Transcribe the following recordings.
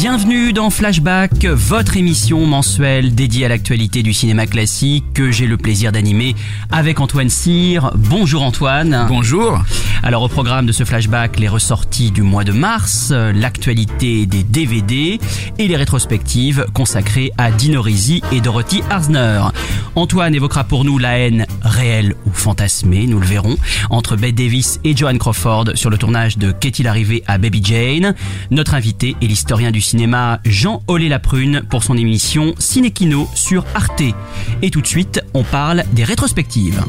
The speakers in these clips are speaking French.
Bienvenue dans Flashback, votre émission mensuelle dédiée à l'actualité du cinéma classique que j'ai le plaisir d'animer avec Antoine Cyr. Bonjour Antoine. Bonjour. Alors au programme de ce flashback, les ressorties du mois de mars, l'actualité des DVD et les rétrospectives consacrées à Dino Risi et Dorothy Arzner. Antoine évoquera pour nous la haine réelle ou fantasmée, nous le verrons, entre Bette Davis et Joan Crawford sur le tournage de Qu'est-il arrivé à Baby Jane. Notre invité est l'historien du cinéma Jean Olé Laprune pour son émission Ciné-Kino sur Arte. Et tout de suite, on parle des rétrospectives.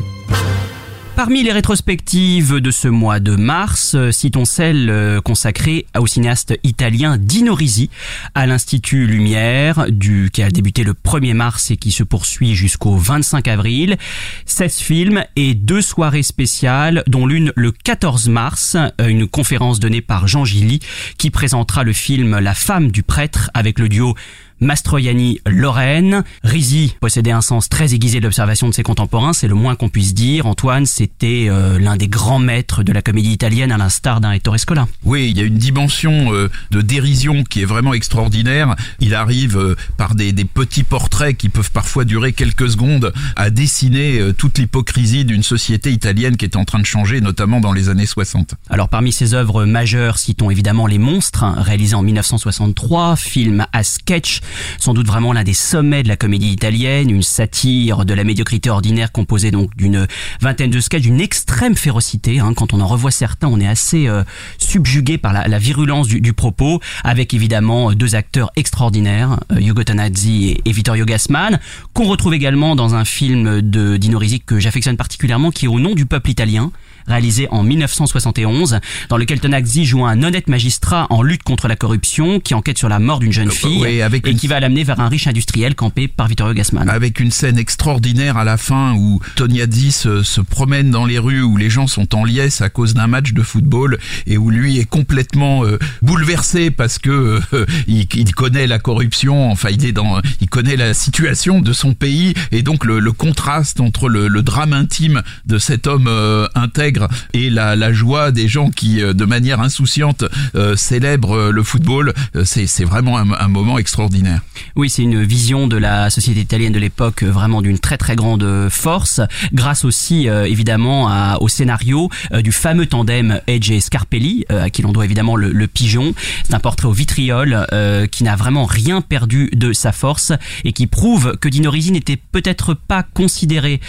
Parmi les rétrospectives de ce mois de mars, euh, citons celle euh, consacrée au cinéaste italien Dino Risi à l'Institut Lumière, du, qui a débuté le 1er mars et qui se poursuit jusqu'au 25 avril. 16 films et deux soirées spéciales, dont l'une le 14 mars, euh, une conférence donnée par Jean Gilly qui présentera le film La femme du prêtre avec le duo Mastroianni Lorraine. Risi possédait un sens très aiguisé de l'observation de ses contemporains, c'est le moins qu'on puisse dire. Antoine, c'était euh, l'un des grands maîtres de la comédie italienne à l'instar d'un Ettore Scola. Oui, il y a une dimension euh, de dérision qui est vraiment extraordinaire. Il arrive euh, par des, des, petits portraits qui peuvent parfois durer quelques secondes à dessiner toute l'hypocrisie d'une société italienne qui est en train de changer, notamment dans les années 60. Alors parmi ses œuvres majeures, citons évidemment Les Monstres, hein, réalisé en 1963, film à sketch sans doute vraiment l'un des sommets de la comédie italienne, une satire de la médiocrité ordinaire composée donc d'une vingtaine de sketchs d'une extrême férocité. Hein. Quand on en revoit certains, on est assez euh, subjugué par la, virulence du, propos, avec évidemment deux acteurs extraordinaires, euh, Hugo Tonazzi et, et, Vittorio Gassman, qu'on retrouve également dans un film de Dino Risi que j'affectionne particulièrement, qui est Au nom du peuple italien, réalisé en 1971, dans lequel Tonazzi joue un honnête magistrat en lutte contre la corruption, qui enquête sur la mort d'une jeune fille oui, avec et une... qui va l'amener vers un riche industriel campé par Vittorio Gassman. Avec une scène extraordinaire à la fin où Tonazzi se, se, promène dans les rues où les gens sont en liesse à cause d'un match de football et où lui est complètement euh, bouleversé parce que euh, il, il, connaît la corruption, enfin il est dans, il connaît la situation de son pays et donc le, le contraste entre le, le, drame intime de cet homme euh, intègre et la, joie des gens qui, euh, de manière insouciante, euh, célèbrent le football, euh, c'est vraiment un, moment extraordinaire. Oui, c'est une vision de la société italienne de l'époque vraiment d'une très très grande force, grâce aussi évidemment au scénario du fameux tandem Edge et Scarpelli, à qui l'on doit évidemment le, pigeon. C'est un portrait au vitriol qui n'a vraiment rien perdu de sa force et qui prouve que Dino Risi n'était peut-être pas considéré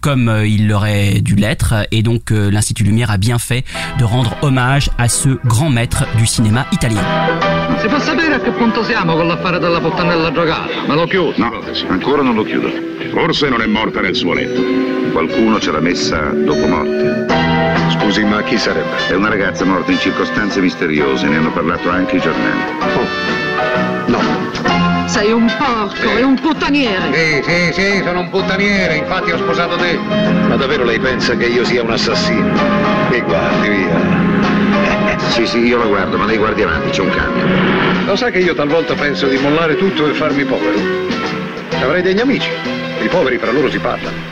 comme il l'aurait dû l'être et donc l'Institut Lumière a bien fait de rendre hommage à ce grand maître du cinéma italien. Si può sapere a che punto siamo con l'affare della puttanella drogata? Me lo chiudo? No, ancora non lo chiudo. Forse non è morta nel suo letto. Qualcuno ce l'ha messa dopo morte. Scusi, ma chi sarebbe? È una ragazza morta in circostanze misteriose, ne hanno parlato anche i giornali. Oh. No. Sei un porco e un puttaniere. Sì, sì, sì, sono un puttaniere, infatti ho sposato te. Ma davvero lei pensa che io sia un assassino? E guardi via. Sì, sì, io la guardo, ma lei guardi avanti, c'è un cambio. Lo sa che io talvolta penso di mollare tutto e farmi povero. Avrei degli amici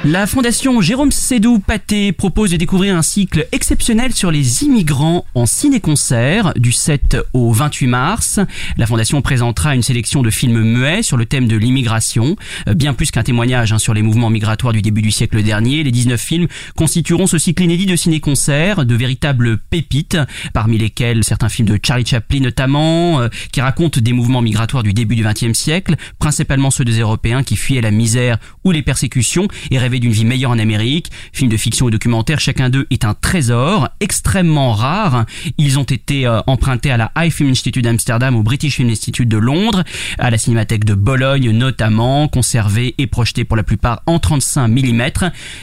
La fondation Jérôme Sédou Paté propose de découvrir un cycle exceptionnel sur les immigrants en ciné-concert du 7 au 28 mars. La fondation présentera une sélection de films muets sur le thème de l'immigration, Euh, bien plus qu'un témoignage hein, sur les mouvements migratoires du début du siècle dernier. Les 19 films constitueront ce cycle inédit de ciné-concert, de véritables pépites, parmi lesquels certains films de Charlie Chaplin notamment, euh, qui racontent des mouvements migratoires du début du XXe siècle, principalement ceux des Européens qui fuyaient la misère ou les persécutions et rêvaient d'une vie meilleure en Amérique. Films de fiction ou documentaires, chacun d'eux est un trésor extrêmement rare. Ils ont été euh, empruntés à la High Film Institute d'Amsterdam, au British Film Institute de Londres, à la Cinémathèque de Bologne notamment, conservés et projetés pour la plupart en 35 mm.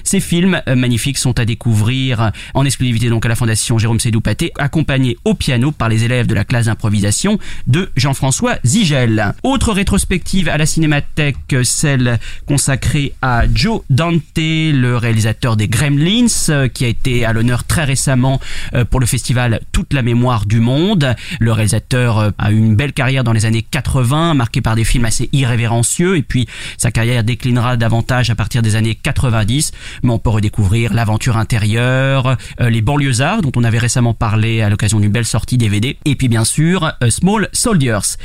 Ces films euh, magnifiques sont à découvrir en exclusivité donc à la Fondation Jérôme Sédou Paté, accompagnés au piano par les élèves de la classe d'improvisation de Jean-François Zigel. Autre rétrospective à la Cinémathèque, celle consacrée à Joe Dante, le réalisateur des Gremlins, euh, qui a été à l'honneur très récemment euh, pour le festival Toute la mémoire du monde. Le réalisateur euh, a eu une belle carrière dans les années 80, marquée par des films assez irrévérencieux, et puis sa carrière déclinera davantage à partir des années 90, mais on peut redécouvrir l'aventure intérieure, les banlieusards, dont on avait récemment parlé à l'occasion d'une belle sortie DVD, et puis bien sûr Small Soldiers.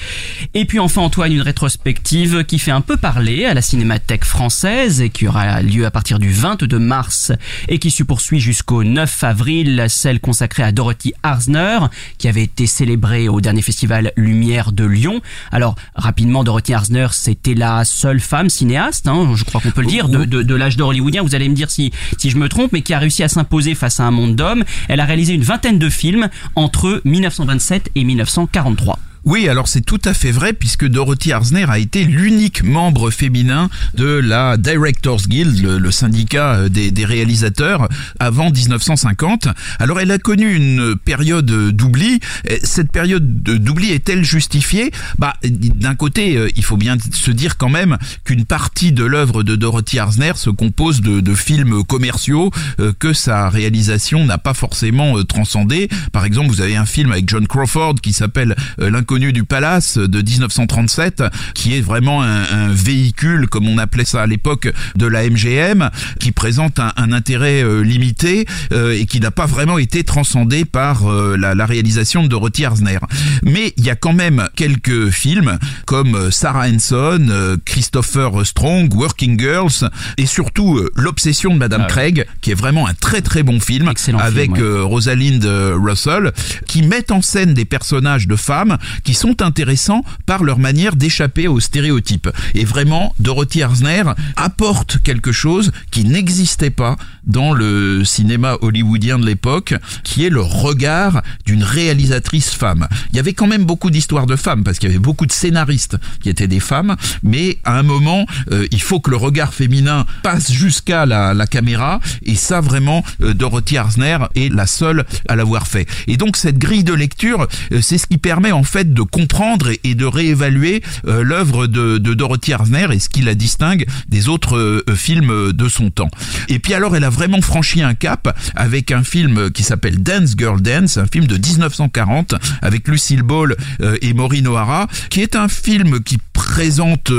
Et puis enfin Antoine, une rétrospective qui fait un peu parler à la Cinémathèque française et qui aura lieu à partir du 22 mars et qui se poursuit jusqu'au 9 avril, celle consacrée à Dorothy Arzner, qui avait été célébrée au dernier festival Lumière de Lyon. Alors rapidement, Dorothy Arzner, c'était la seule femme cinéaste, hein, je crois qu'on peut le dire, de, de, de l'âge d'or hollywoodien. Vous allez me dire si, si je me trompe, mais qui a réussi à s'imposer face à un monde d'hommes. Elle a réalisé une vingtaine de films entre 1927 et 1943. Oui, alors c'est tout à fait vrai puisque Dorothy Arzner a été l'unique membre féminin de la Directors Guild, le, syndicat euh, des, des, réalisateurs, avant 1950. Alors elle a connu une période d'oubli. Cette période d'oubli est-elle justifiée? Bah, d'un côté, euh, il faut bien se dire quand même qu'une partie de l'œuvre de Dorothy Arzner se compose de, de films commerciaux euh, que sa réalisation n'a pas forcément transcendé. Par exemple, vous avez un film avec John Crawford qui s'appelle L'inconnu du palace de 1937 qui est vraiment un, un, véhicule comme on appelait ça à l'époque de la MGM qui présente un, un intérêt euh, limité euh, et qui n'a pas vraiment été transcendé par euh, la, la, réalisation de Dorothy Arzner mais il y a quand même quelques films comme Sarah Hanson Christopher Strong Working Girls et surtout L'obsession de Madame ah, Craig qui est vraiment un très très bon film Excellent avec film, ouais. Rosalind Russell qui met en scène des personnages de femmes qui sont intéressants par leur manière d'échapper aux stéréotypes. Et vraiment, Dorothy Arzner apporte quelque chose qui n'existait pas dans le cinéma hollywoodien de l'époque, qui est le regard d'une réalisatrice femme. Il y avait quand même beaucoup d'histoires de femmes, parce qu'il y avait beaucoup de scénaristes qui étaient des femmes, mais à un moment, euh, il faut que le regard féminin passe jusqu'à la, caméra, et ça vraiment, euh, Dorothy Arzner est la seule à l'avoir fait. Et donc cette grille de lecture, euh, c'est ce qui permet en fait de comprendre et de réévaluer euh, l'œuvre de, Dorothy Arzner et ce qui la distingue des autres euh, films de son temps. Et puis alors elle a vraiment franchi un cap avec un film qui s'appelle Dance Girl Dance, un film de 1940 avec Lucille Ball euh, et Maureen O'Hara, qui est un film qui présente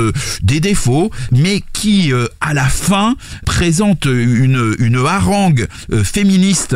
des défauts, mais qui à la fin présente une, une harangue féministe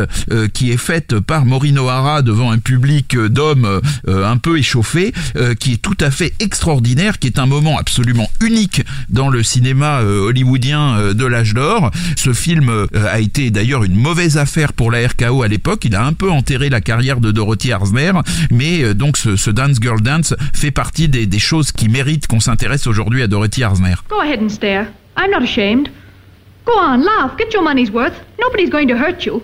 qui est faite par Maureen O'Hara devant un public d'hommes un peu échauffé, qui est tout à fait extraordinaire, qui est un moment absolument unique dans le cinéma hollywoodien de l'âge d'or. Ce film a été d'ailleurs une mauvaise affaire pour la RKO à l'époque, il a un peu enterré la carrière de Dorothy Arzner, mais donc ce, ce Dance Girl Dance fait partie des, des choses qui méritent qu'on s'intéresse aujourd'hui à Dorothy Arzner. Go ahead and stare. I'm not ashamed. Go on, laugh. Get your money's worth. Nobody's going to hurt you.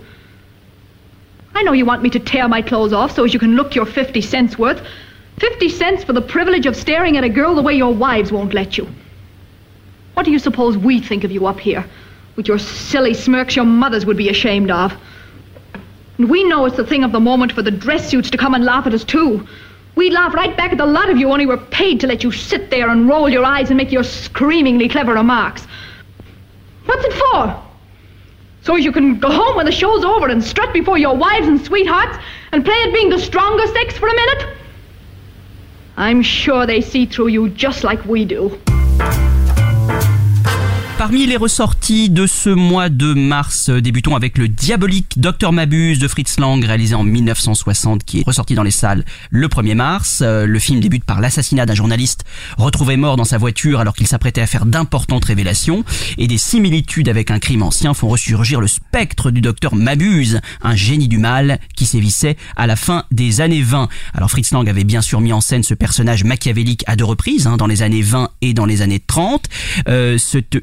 I know you want me to tear my clothes off so as you can look your 50 cents worth. 50 cents for the privilege of staring at a girl the way your wives won't let you. What do you suppose we think of you up here? With your silly smirks your mothers would be ashamed of. And we know it's the thing of the moment for the dress suits to come and laugh at us, too. We'd laugh right back at the lot of you only we're paid to let you sit there and roll your eyes and make your screamingly clever remarks. What's it for? So as you can go home when the show's over and strut before your wives and sweethearts and play at being the stronger sex for a minute? I'm sure they see through you just like we do. Parmi les ressorties de ce mois de mars, euh, débutons avec le diabolique Docteur Mabuse de Fritz Lang, réalisé en 1960, qui est ressorti dans les salles le 1er mars. Euh, le film débute par l'assassinat d'un journaliste retrouvé mort dans sa voiture alors qu'il s'apprêtait à faire d'importantes révélations, et des similitudes avec un crime ancien font ressurgir le spectre du Docteur Mabuse, un génie du mal qui sévissait à la fin des années 20. Alors Fritz Lang avait bien sûr mis en scène ce personnage machiavélique à deux reprises, hein, dans les années 20 et dans les années 30. Euh, cette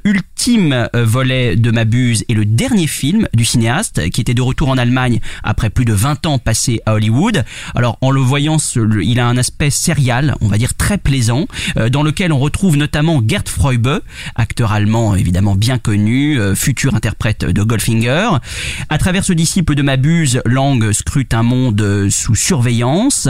ultime euh, volet de Mabuse est le dernier film du cinéaste qui était de retour en Allemagne après plus de 20 ans passés à Hollywood. Alors en le voyant, il a un aspect serial, on va dire très plaisant, euh, dans lequel on retrouve notamment Gerd Freube, acteur allemand évidemment bien connu, euh, futur interprète de Goldfinger. À travers ce disciple de Mabuse, Lang scrute un monde sous surveillance,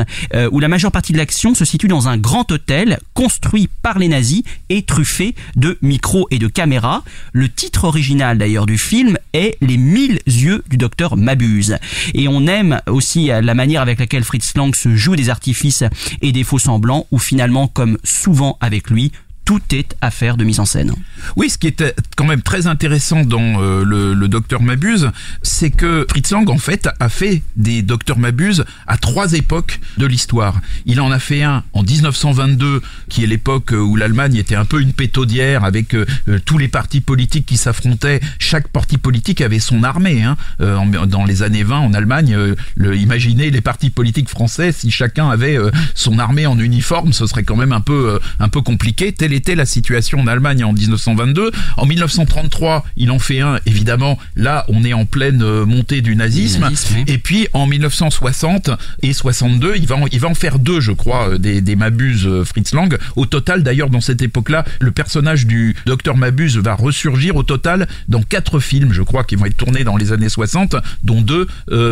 où la majeure partie de l'action se situe dans un grand hôtel construit par les nazis et truffé de micros et de caméras. Le titre original d'ailleurs du film est Les mille yeux du docteur Mabuse. Et on aime aussi la manière avec laquelle Fritz Lang se joue des artifices et des faux semblants, ou finalement, comme souvent avec lui, tout est affaire de mise en scène. Oui, ce qui est quand même très intéressant dans euh, le, Docteur Mabuse, c'est que Fritz Lang en fait a fait des Docteurs Mabuse à trois époques de l'histoire. Il en a fait un en 1922, qui est l'époque où l'Allemagne était un peu une pétaudière avec euh, euh, tous les partis politiques qui s'affrontaient. Chaque parti politique avait son armée. Hein. dans les années 20 en Allemagne, le, imaginez les partis politiques français si chacun avait son armée en uniforme, ce serait quand même un peu un peu compliqué était la situation en Allemagne en 1922. En 1933, il en fait un, évidemment, là on est en pleine euh, montée du nazisme. Et puis en 1960 et 62, il va en, il va en faire deux, je crois, euh, des, des Mabuse euh, Fritz Lang. Au total, d'ailleurs, dans cette époque-là, le personnage du docteur Mabuse va ressurgir au total dans quatre films, je crois, qui vont être tournés dans les années 60, dont deux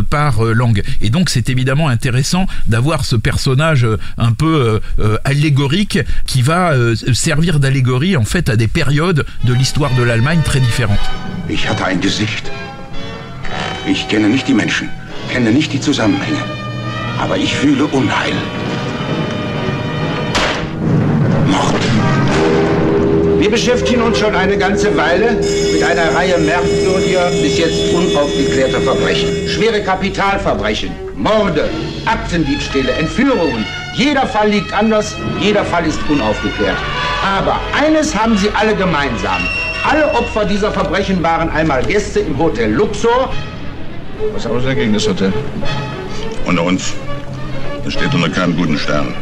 par Lang. Et donc c'est évidemment intéressant d'avoir ce personnage un peu allégorique qui va servir d'allégorie en fait à des périodes de l'histoire de l'Allemagne très différentes. Ich hatte ein Gesicht. Ich kenne nicht die Menschen, kenne nicht die Zusammenhänge, aber ich fühle Unheil. Mord. Wir beschäftigen uns schon eine ganze Weile mit einer Reihe merkwürdiger, bis jetzt unaufgeklärter Verbrechen. Schwere Kapitalverbrechen, Morde, Aktendiebstähle, Entführungen. Jeder Fall liegt anders, jeder Fall ist unaufgeklärt. Aber eines haben sie alle gemeinsam. Alle Opfer dieser Verbrechen waren einmal Gäste im Hotel Luxor. Was haben Sie dagegen, das Hotel? Unter uns. Es steht unter keinem guten Stern.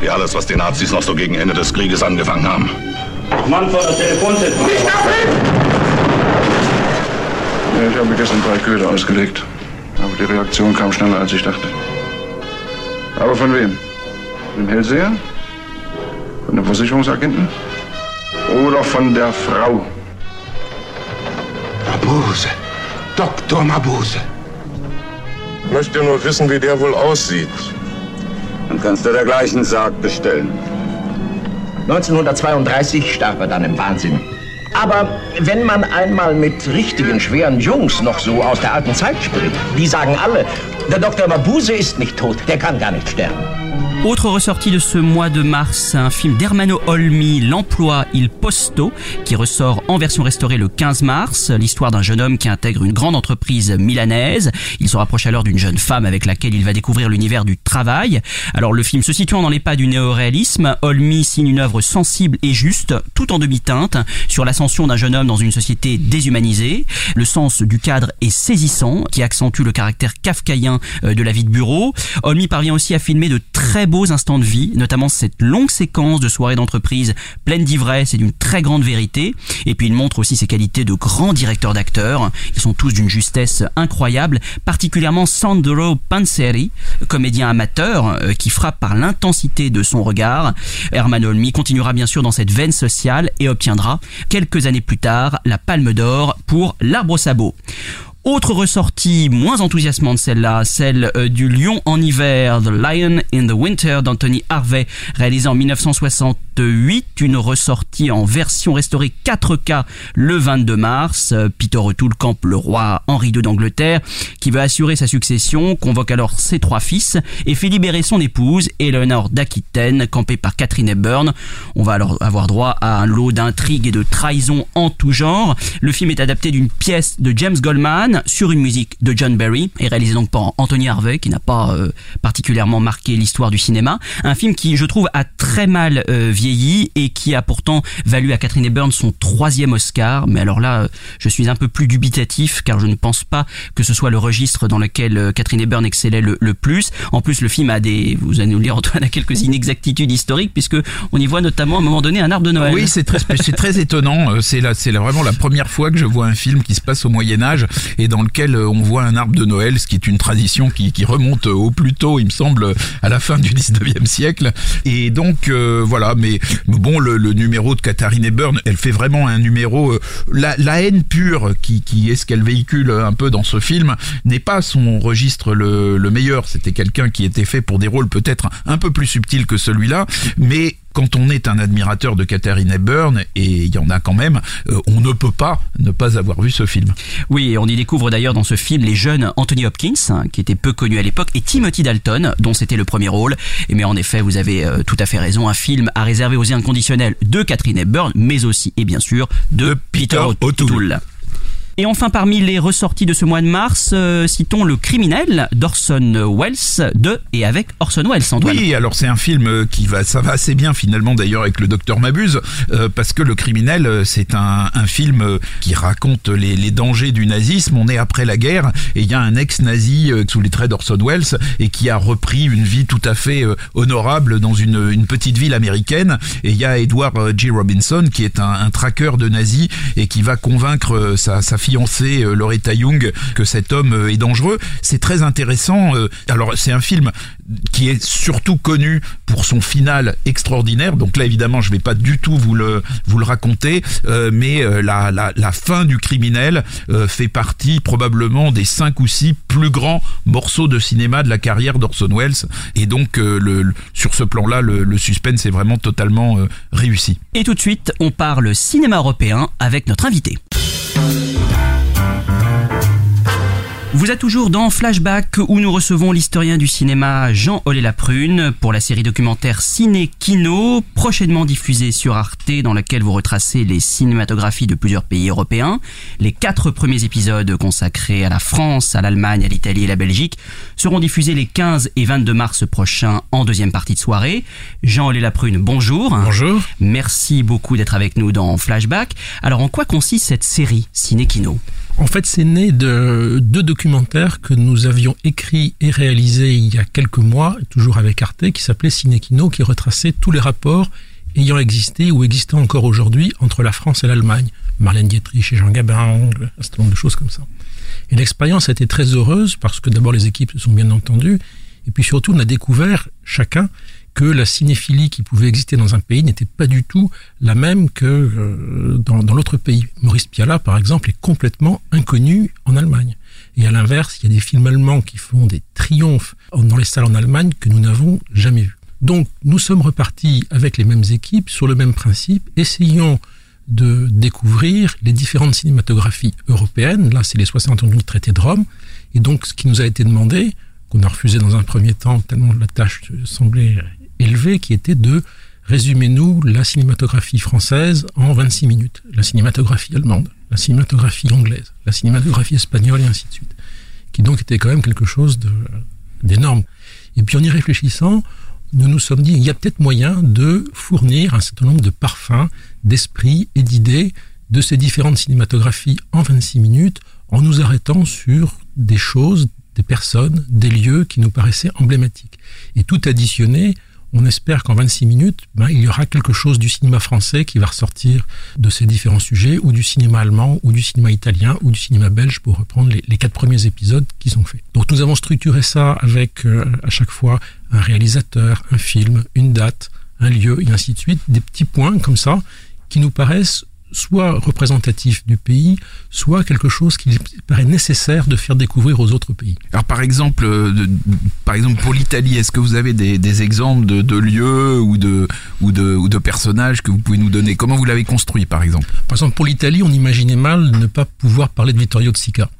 Wie alles, was die Nazis noch so gegen Ende des Krieges angefangen haben. Mann von der Telefonzelle. Nicht! Ja, ich habe gestern drei Köder ausgelegt. Aber die Reaktion kam schneller, als ich dachte. Aber von wem? Von dem Hellseher? Von dem Versicherungsagenten? Oder von der Frau? Mabuse. Dr. Mabuse. Ich möchte nur wissen, wie der wohl aussieht. Dann kannst du dergleichen Sarg bestellen. 1932 starb er dann im Wahnsinn. Aber wenn man einmal mit richtigen schweren Jungs noch so aus der alten Zeit spricht, die sagen alle, der Dr. Mabuse ist nicht tot, der kann gar nicht sterben. Autre ressortie de ce mois de mars, un film d'Hermano Olmi, L'emploi il posto, qui ressort en version restaurée le 15 mars. L'histoire d'un jeune homme qui intègre une grande entreprise milanaise. Il se rapproche alors d'une jeune femme avec laquelle il va découvrir l'univers du travail. Alors le film se situant dans les pas du néoréalisme, Olmi signe une œuvre sensible et juste, tout en demi-teinte, sur l'ascension d'un jeune homme dans une société déshumanisée. Le sens du cadre est saisissant, qui accentue le caractère kafkaïen euh, de la vie de bureau. Olmi parvient aussi à filmer de très beaux instants de vie, notamment cette longue séquence de soirées d'entreprise pleine d'ivresse et d'une très grande vérité. Et puis il montre aussi ses qualités de grand directeur d'acteurs. Ils sont tous d'une justesse incroyable, particulièrement Sandro Panzeri, comédien amateur euh, qui frappe par l'intensité de son regard. Herman Olmi continuera bien sûr dans cette veine sociale et obtiendra quelques années plus tard la Palme d'Or pour L'Arbre au sabot. Autre ressortie moins enthousiasmante celle-là, celle euh, du Lion en hiver, The Lion in the Winter d'Anthony Harvey, réalisé en 1960 2028, une ressortie en version restaurée 4K le 22 mars. Euh, Peter O'Toole campe le roi Henri II d'Angleterre qui veut assurer sa succession, convoque alors ses trois fils et fait libérer son épouse, Eleanor d'Aquitaine, campée par Catherine Hepburn. On va alors avoir droit à un lot d'intrigues et de trahisons en tout genre. Le film est adapté d'une pièce de James Goldman sur une musique de John Barry et réalisé donc par Anthony Harvey qui n'a pas euh, particulièrement marqué l'histoire du cinéma. Un film qui, je trouve, a très mal euh, vieilli et qui a pourtant valu à Catherine Hepburn son troisième Oscar. Mais alors là, je suis un peu plus dubitatif car je ne pense pas que ce soit le registre dans lequel euh, Catherine Hepburn excellait le, le plus. En plus, le film a des, vous allez nous le dire Antoine, a quelques inexactitudes historiques puisque on y voit notamment à un moment donné un arbre de Noël. Oui, c'est très, c'est très étonnant. C'est là, c'est vraiment la première fois que je vois un film qui se passe au Moyen Âge et dans lequel euh, on voit un arbre de Noël, ce qui est une tradition qui, remonte au plus tôt, il me semble, à la fin du 19e siècle. Et donc euh, voilà, mais bon, le, numéro de Katharine Hepburn, elle fait vraiment un numéro. euh, la, la haine pure qui, qui est ce qu'elle véhicule un peu dans ce film n'est pas son registre le, le meilleur. C'était quelqu'un qui était fait pour des rôles peut-être un peu plus subtils que celui-là, mais quand on est un admirateur de Katharine Hepburn, et il y en a quand même, euh, on ne peut pas ne pas avoir vu ce film. Oui, et on y découvre d'ailleurs dans ce film les jeunes Anthony Hopkins, hein, qui était peu connu à l'époque, et Timothy Dalton, dont c'était le premier rôle. Et mais en effet, vous avez euh, tout à fait raison, un film à réserver aux inconditionnels de Catherine Hepburn, mais aussi et bien sûr de, Peter O'Toole. Et enfin, parmi les ressorties de ce mois de mars, euh, citons Le Criminel d'Orson Welles de et avec Orson Welles. Oui, alors c'est un film euh, qui va, ça va assez bien finalement d'ailleurs avec le docteur Mabuse, euh, parce que Le Criminel, euh, c'est un, un film qui raconte les, les dangers du nazisme. On est après la guerre et il y a un ex-nazi sous les traits d'Orson Welles et qui a repris une vie tout à fait honorable dans une, une petite ville américaine. Et il y a Edward G. Robinson qui est un, un traqueur de nazis et qui va convaincre sa, sa fiancée euh, Loretta Young que cet homme euh, est dangereux. C'est très intéressant. euh, Alors c'est un film qui est surtout connu pour son final extraordinaire. Donc là évidemment je vais pas du tout vous le vous le raconter, mais la, la, fin du criminel fait partie probablement des cinq ou six plus grands morceaux de cinéma de la carrière d'Orson Welles. Et donc le, sur ce plan-là le, le suspense est vraiment totalement réussi. Et tout de suite, on parle cinéma européen avec notre invité. Vous êtes toujours dans Flashback où nous recevons l'historien du cinéma Jean Olé-Laprune pour la série documentaire Ciné Kino, prochainement diffusée sur Arte dans laquelle vous retracez les cinématographies de plusieurs pays européens. Les quatre premiers épisodes consacrés à la France, à l'Allemagne, à l'Italie et la Belgique seront diffusés les 15 et 22 mars prochains en deuxième partie de soirée. Jean Olé-Laprune, bonjour. Bonjour. Merci beaucoup d'être avec nous dans Flashback. Alors en quoi consiste cette série Ciné Kino? En fait, c'est né de deux documentaires que nous avions écrits et réalisés il y a quelques mois, toujours avec Arte, qui s'appelait Cinekino, qui retraçait tous les rapports ayant existé ou existant encore aujourd'hui entre la France et l'Allemagne. Marlène Dietrich et Jean Gabin, un certain nombre de choses comme ça. Et l'expérience a été très heureuse parce que d'abord les équipes se sont bien entendues, et puis surtout on a découvert chacun que la cinéphilie qui pouvait exister dans un pays n'était pas du tout la même que euh, dans, dans l'autre pays. Maurice Pialat, par exemple, est complètement inconnu en Allemagne. Et à l'inverse, il y a des films allemands qui font des triomphes dans les salles en Allemagne que nous n'avons jamais vus. Donc, nous sommes repartis avec les mêmes équipes sur le même principe, essayons de découvrir les différentes cinématographies européennes. Là, c'est les 60 ans du traité de Rome. Et donc, ce qui nous a été demandé, qu'on a refusé dans un premier temps, tellement la tâche semblait élevée, qui était de résumer nous la cinématographie française en 26 minutes, la cinématographie allemande, la cinématographie anglaise, la cinématographie espagnole et ainsi de suite, qui donc était quand même quelque chose d'énorme. Et puis en y réfléchissant, nous nous sommes dit, il y a peut-être moyen de fournir un certain nombre de parfums, d'esprits et d'idées de ces différentes cinématographies en 26 minutes, en nous arrêtant sur des choses, des personnes, des lieux qui nous paraissaient emblématiques. Et tout additionné, on espère qu'en 26 minutes, ben, il y aura quelque chose du cinéma français qui va ressortir de ces différents sujets, ou du cinéma allemand, ou du cinéma italien, ou du cinéma belge, pour reprendre les, quatre premiers épisodes qui sont faits. Donc nous avons structuré ça avec euh, à chaque fois un réalisateur, un film, une date, un lieu, et ainsi de suite, des petits points comme ça, qui nous paraissent soit représentatif du pays, soit quelque chose qui paraît nécessaire de faire découvrir aux autres pays. Alors par exemple, euh, de- par exemple pour l'Italie, est-ce que vous avez des, des exemples de, de lieux ou de, ou, de, ou de personnages que vous pouvez nous donner? Comment vous l'avez construit par exemple? Par exemple, pour l'Italie, on imaginait mal ne pas pouvoir parler de Vittorio de Sica.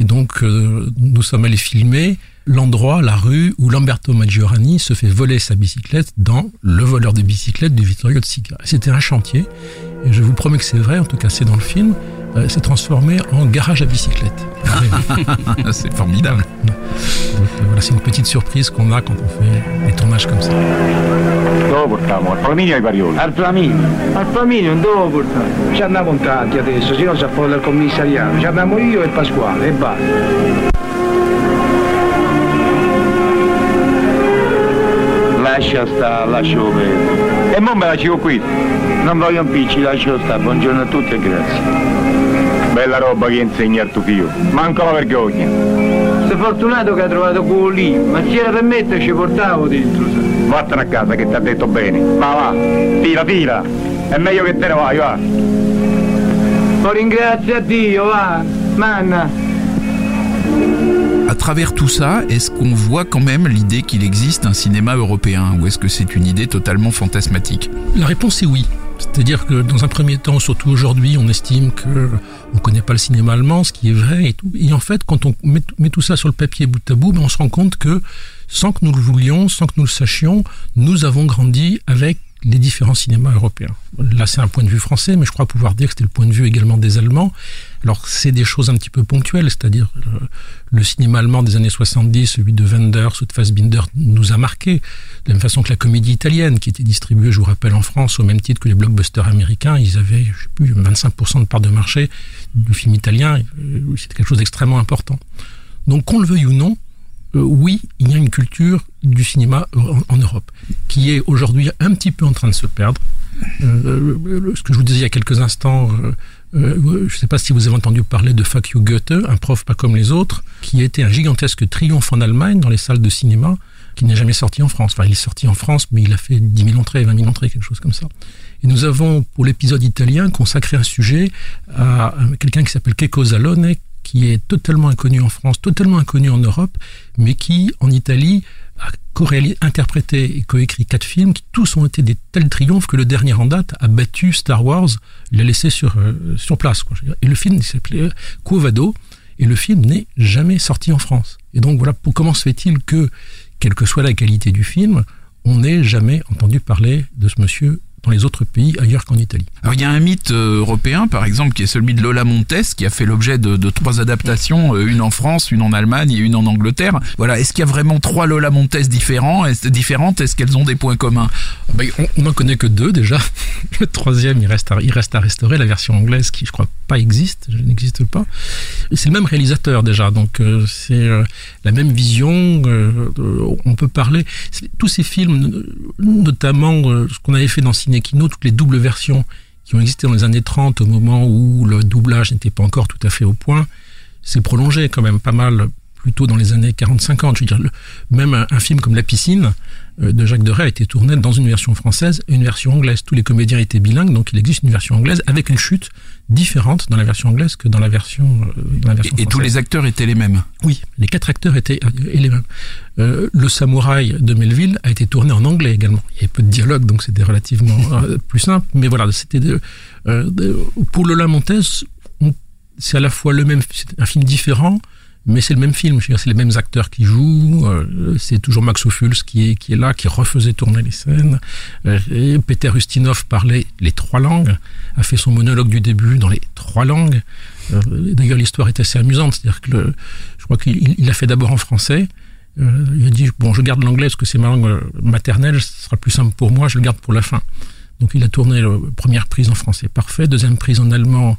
Et donc, euh, nous sommes allés filmer l'endroit, la rue où Lamberto Maggiorani se fait voler sa bicyclette dans Le voleur de bicyclette de Vittorio de Sica. C'était un chantier, et je vous promets que c'est vrai, en tout cas c'est dans le film, euh, c'est transformé en garage à bicyclette. c'est formidable. Donc, euh, voilà, c'est une petite surprise qu'on a quand on fait des tournages comme ça. Dove portiamo? Al Flaminio ai Parioli? Al Flaminio. Al Flaminio, dove portare? Ci andiamo in tanti adesso, se no si fuori dal commissariato. Ci andiamo io e Pasquale e basta. Lascia sta, lascio vedere. E mo me la ciò qui. Non voglio impicci, lascio stare. Buongiorno a tutti e grazie. Bella roba che insegna al tuo figlio. Manca la vergogna. Sei fortunato che hai trovato quello lì, ma se era per me ci portavo dentro. sai. Vattene a casa che ti ha detto bene. Va, va. Tira, tira. È meglio che te ne vai, va. Lo ringrazio a Dio, va. Manna. À travers tout ça, est-ce qu'on voit quand même l'idée qu'il existe un cinéma européen ou est-ce que c'est une idée totalement fantasmatique? La réponse est oui. C'est-à-dire que dans un premier temps, surtout aujourd'hui, on estime que on connaît pas le cinéma allemand, ce qui est vrai et tout. Et en fait, quand on met, met tout ça sur le papier bout à bout, ben, on se rend compte que sans que nous le voulions, sans que nous le sachions, nous avons grandi avec les différents cinémas européens. Là, c'est un point de vue français, mais je crois pouvoir dire que c'était le point de vue également des Allemands. Alors, c'est des choses un petit peu ponctuelles, c'est-à-dire le, le cinéma allemand des années 70, celui de Wenders ou de Fassbinder, nous a marqué, de la même façon que la comédie italienne, qui était distribuée, je vous rappelle, en France, au même titre que les blockbusters américains, ils avaient, je sais plus, 25% de part de marché du film italien, euh, c'était quelque chose d'extrêmement important. Donc, qu'on le veuille ou non, euh, oui, il y a une culture du cinéma en, Europe qui est aujourd'hui un petit peu en train de se perdre. Euh, ce que je vous disais il y a quelques instants, euh, euh, je ne sais pas si vous avez entendu parler de Fuck You Goethe, un prof pas comme les autres, qui a été un gigantesque triomphe en Allemagne dans les salles de cinéma, qui n'est jamais sorti en France. Enfin, il est sorti en France, mais il a fait 10 000 entrées, 20 000 entrées, quelque chose comme ça. Et nous avons, pour l'épisode italien, consacré un sujet à, quelqu'un qui s'appelle Checco Zalone, qui est totalement inconnu en France, totalement inconnu en Europe, mais qui, en Italie, a interprété et coécrit quatre films qui tous ont été des tels triomphes que le dernier en date a battu Star Wars, l'a laissé sur, euh, sur place. Quoi. Et le film il s'appelait euh, Quo Vado, et le film n'est jamais sorti en France. Et donc voilà, comment se fait-il que, quelle que soit la qualité du film, on n'ait jamais entendu parler de ce monsieur dans les autres pays ailleurs qu'en Italie. Alors il y a un mythe euh, européen par exemple qui est celui de Lola Montes qui a fait l'objet de, de trois adaptations, euh, une en France, une en Allemagne et une en Angleterre. Voilà, est-ce qu'il y a vraiment trois Lola Montes différents, est différentes? Est-ce qu'elles ont des points communs? Ben, on- n'en connaît que deux déjà. Le troisième, il reste, à, il reste à restaurer, la version anglaise qui, je crois, pas existe, n'existe pas. C'est le même réalisateur déjà, donc euh, c'est euh, la même vision. euh, on peut parler. Tous ces films, notamment ce qu'on avait fait dans Toutes les doubles versions qui ont existé dans les années 30, au moment où le doublage n'était pas encore tout à fait au point, c'est prolongé quand même pas mal plutôt dans les années 40-50. Je veux dire, même un, film comme La piscine de Jacques Deray a été tourné dans une version française et une version anglaise. Tous les comédiens étaient bilingues, donc il existe une version anglaise avec une chute différente dans la version anglaise que dans la version, euh, dans la version Et tous française. les acteurs étaient les mêmes Oui, les quatre acteurs étaient euh, les mêmes. Euh, le samouraï de Melville a été tourné en anglais également. Il y avait peu de dialogue, donc c'était relativement euh, plus simple. Mais voilà, c'était de, euh, de- pour Lola Montez, on- c'est à la fois le même, c'est un film différent, mais c'est le même film. C'est les mêmes acteurs qui jouent. euh, c'est toujours Max Ophuls qui est qui est là, qui refaisait tourner les scènes. Euh, et Peter Ustinov parlait les trois langues, a fait son monologue du début dans les trois langues. Euh, D'ailleurs, l'histoire est assez amusante, c'est-à-dire que je crois qu'il il l'a fait d'abord en français. Il a dit bon, je garde l'anglais parce que c'est ma langue maternelle, ce sera plus simple pour moi, je le garde pour la fin. Donc il a tourné la première prise en français parfait, deuxième prise en allemand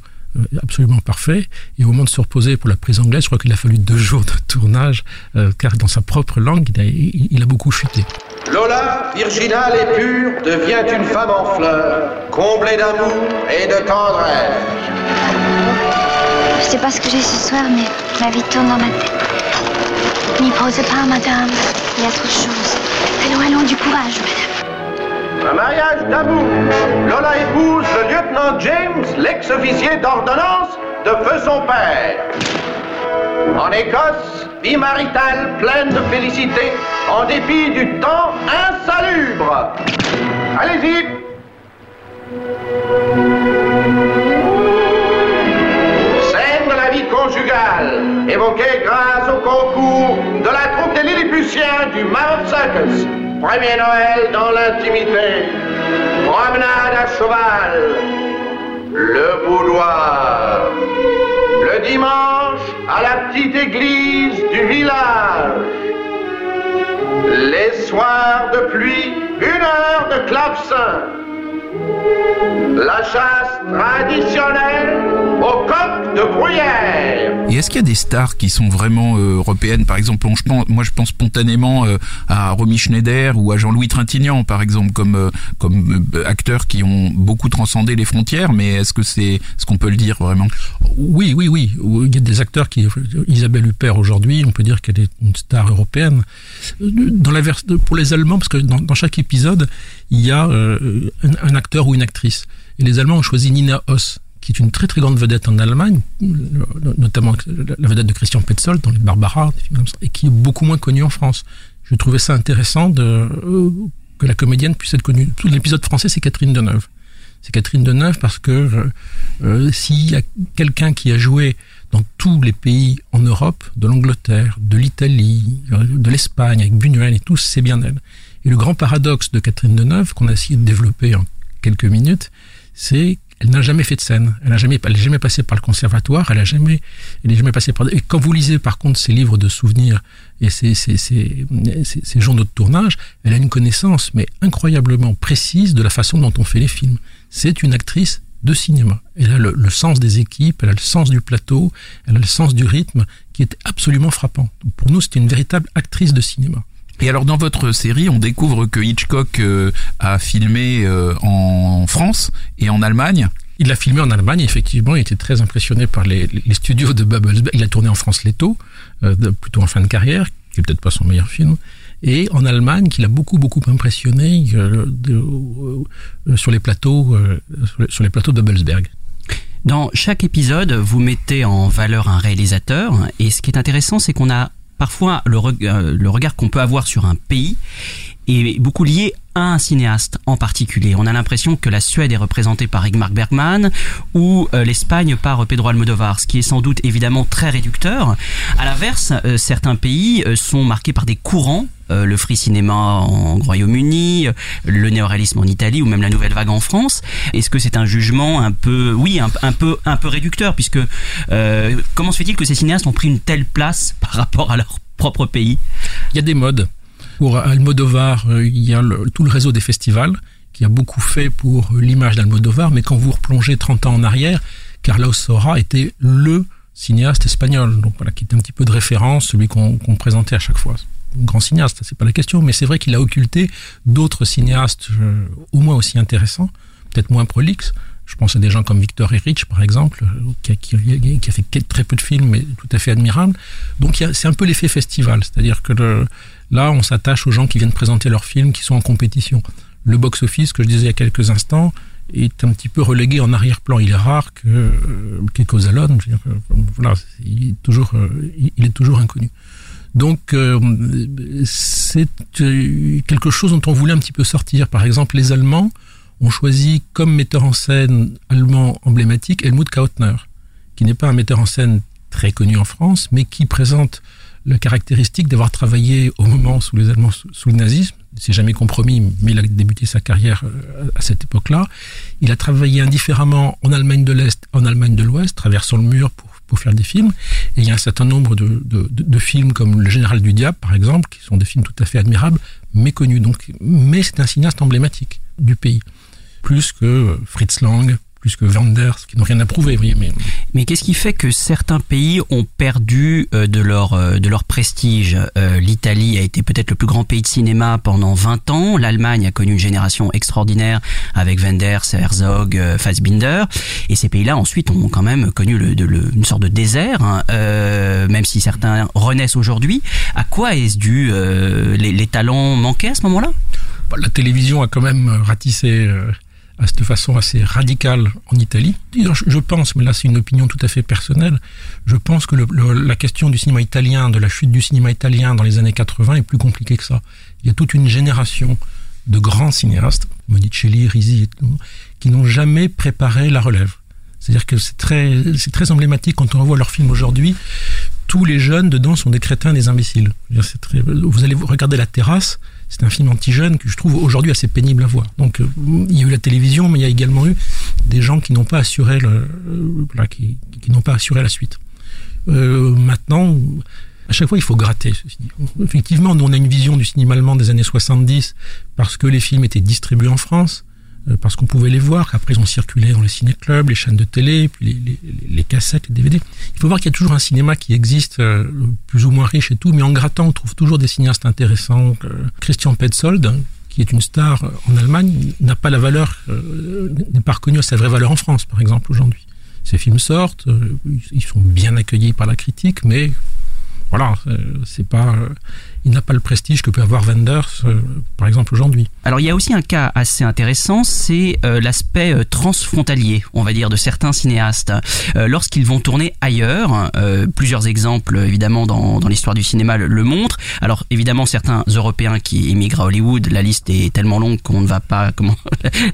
absolument parfait, et au moment de se reposer pour la prise anglaise, je crois qu'il a fallu deux jours de tournage, euh, car dans sa propre langue, il a, il- il a beaucoup chuté. Lola, virginale et pure, devient une femme en fleurs, comblée d'amour et de tendresse. Je sais pas ce que j'ai ce soir, mais la vie tourne dans ma tête. N'y posez pas, madame. Il y a trop de choses. Allons, allons, du courage, madame. Un mariage d'amour. Lola épouse le lieutenant James, l'ex-officier d'ordonnance de feu son père. En Écosse, vie maritale pleine de félicité, en dépit du temps insalubre. Allez-y. Conjugale, évoquée grâce au concours de la troupe des Lilliputiens du Mount Circus. Premier Noël dans l'intimité. Promenade à cheval. Le boudoir. Le dimanche, à la petite église du village. Les soirs de pluie, une heure de clavecin. La chasse traditionnelle de bruyère. Et est-ce qu'il y a des stars qui sont vraiment euh, européennes? Par exemple, on- je pense, moi je pense spontanément euh, à Romy Schneider ou à Jean-Louis Trintignant, par exemple, comme, euh, comme acteurs qui ont beaucoup transcendé les frontières, mais est-ce que c'est ce qu'on peut le dire vraiment? Oui, oui, oui. Il y a des acteurs qui. Isabelle Huppert aujourd'hui, on peut dire qu'elle est une star européenne. Dans la vers- pour les Allemands, parce que dans, dans chaque épisode, il y a euh, un, un acteur ou une actrice. Et les Allemands ont choisi Nina Hoss, qui est une très très grande vedette en Allemagne, notamment la vedette de Christian Petzold dans les Barbara, et qui est beaucoup moins connue en France. Je trouvais ça intéressant de, euh, que la comédienne puisse être connue. Tout l'épisode français, c'est Catherine Deneuve. C'est Catherine Deneuve parce que euh, euh, s'il y a quelqu'un qui a joué dans tous les pays en Europe, de l'Angleterre, de l'Italie, euh, de l'Espagne, avec Buñuel et tout, c'est bien elle. Et le grand paradoxe de Catherine Deneuve, qu'on a essayé de développer en quelques minutes, c'est qu'elle n'a jamais fait de scène. Elle n'a jamais, elle n'est jamais passée par le conservatoire. Elle a jamais, elle est jamais passée par. Et quand vous lisez par contre ses livres de souvenirs et ses, ses- ses journaux de tournage, elle a une connaissance mais incroyablement précise de la façon dont on fait les films. C'est une actrice de cinéma. Elle a le, le sens des équipes, elle a le sens du plateau, elle a le sens du rythme qui est absolument frappant. Pour nous, c'était une véritable actrice de cinéma. Et alors dans votre série, on découvre que Hitchcock euh, a filmé euh, en France et en Allemagne. Il l'a filmé en Allemagne, effectivement, il était très impressionné par les, les studios de Babelsberg. Il a tourné en France Leto, euh, de- plutôt en fin de carrière, qui est peut-être pas son meilleur film. Et en Allemagne, qui l'a beaucoup, beaucoup impressionné euh, de- euh, sur les plateaux, euh, sur les- sur les plateaux de Babelsberg. Dans chaque épisode, vous mettez en valeur un réalisateur, et ce qui est intéressant, c'est qu'on a parfois euh, le regard qu'on peut avoir sur un pays est beaucoup lié à un cinéaste en particulier. On a l'impression que la Suède est représentée par Ingmar Bergman ou euh, l'Espagne par Pedro Almodovar, ce qui est sans doute évidemment très réducteur. À l'inverse, euh, certains pays euh, sont marqués par des courants euh, le free cinéma en Royaume-Uni, le néoréalisme en Italie ou même la nouvelle vague en France. Est-ce que c'est un jugement un peu, oui, un, peu, réducteur puisque euh, comment se fait-il que ces cinéastes ont pris une telle place par rapport à leur propre pays? Il y a des modes. Pour Almodovar, euh, il y a tout le réseau des festivals qui a beaucoup fait pour l'image d'Almodovar, mais quand vous replongez 30 ans en arrière, Carlos Saura était le cinéaste espagnol, donc voilà, qui était un petit peu de référence, celui qu'on présentait à chaque fois. Grand cinéaste, c'est pas la question, mais c'est vrai qu'il a occulté d'autres cinéastes euh, au moins aussi intéressants, peut-être moins prolixes. Je pense à des gens comme Victor Erich, par exemple, euh, qui a, qui- qui a fait très peu de films, mais tout à fait admirable. Donc c'est un peu l'effet festival, c'est-à-dire que le- là, on s'attache aux gens qui viennent présenter leurs films, qui sont en compétition. Le box-office, que je disais il y a quelques instants, est un petit peu relégué en arrière-plan. Il est rare que euh, dire, euh, voilà, il est toujours, euh, il est toujours inconnu. Donc euh, c'est euh, quelque chose dont on voulait un petit peu sortir. Par exemple, les Allemands ont choisi comme metteur en scène allemand emblématique Helmut Kautner, qui n'est pas un metteur en scène très connu en France, mais qui présente la caractéristique d'avoir travaillé au moment sous les Allemands, sous, le nazisme. Il s'est jamais compromis, mais il a débuté sa carrière euh, à cette époque-là. Il a travaillé indifféremment en Allemagne de l'Est, en Allemagne de l'Ouest, traversant le mur pour, pour faire des films. Et il y a un certain nombre de, de, films comme Le Général du Diable, par exemple, qui sont des films tout à fait admirables, méconnus. Donc, mais c'est un cinéaste emblématique du pays. Plus que Fritz Lang, plus que Wenders, qui n'ont rien à prouver. Voyez, mais... Mais qu'est-ce qui fait que certains pays ont perdu euh, de leur euh, de leur prestige? Euh, L'Italie a été peut-être le plus grand pays de cinéma pendant 20 ans. L'Allemagne a connu une génération extraordinaire avec Wenders, Herzog, euh, Fassbinder. Et ces pays-là ensuite ont quand même connu le, de, le- une sorte de désert, hein, euh, même si certains renaissent aujourd'hui. À quoi est-ce dû euh, les, les talents manquaient à ce moment-là? La télévision a quand même ratissé cette façon assez radicale en Italie. Je pense, mais là c'est une opinion tout à fait personnelle, je pense que la question du cinéma italien, de la chute du cinéma italien dans les années 80 est plus compliquée que ça. Il y a toute une génération de grands cinéastes, Monicelli, Risi, qui n'ont jamais préparé la relève. C'est-à-dire que c'est très, c'est très emblématique quand on revoit leurs films aujourd'hui. Tous les jeunes dedans sont des crétins, des imbéciles. Vous allez regarder La Terrasse, c'est un film anti-jeune que je trouve aujourd'hui assez pénible à voir. Donc, euh, il y a eu la télévision, mais il y a également eu des gens qui n'ont pas assuré euh, qui, qui n'ont pas assuré la suite. Euh, maintenant, à chaque fois, il faut gratter. Effectivement, nous, on a une vision du cinéma allemand des années 70 parce que les films étaient distribués en France. Euh, parce qu'on pouvait les voir, qu'après ils ont circulé dans les ciné-clubs, les chaînes de télé, puis les, cassettes, les DVD. Il faut voir qu'il y a toujours un cinéma qui existe, euh, plus ou moins riche et tout, mais en grattant, on trouve toujours des cinéastes intéressants. Euh, Christian Petzold, qui est une star en Allemagne, n'a pas la valeur, n'est pas reconnu à sa vraie valeur en France, par exemple, aujourd'hui. Ces films sortent, ils sont bien accueillis par la critique, mais voilà, c'est pas il n'a pas le prestige que peut avoir Wenders, euh, par exemple, aujourd'hui. Alors il y a aussi un cas assez intéressant, c'est euh, l'aspect euh, transfrontalier, on va dire, de certains cinéastes. Lorsqu'ils vont tourner ailleurs, plusieurs exemples évidemment dans, dans l'histoire du cinéma le, montrent. Alors évidemment certains Européens qui émigrent à Hollywood, la liste est tellement longue qu'on ne va pas comment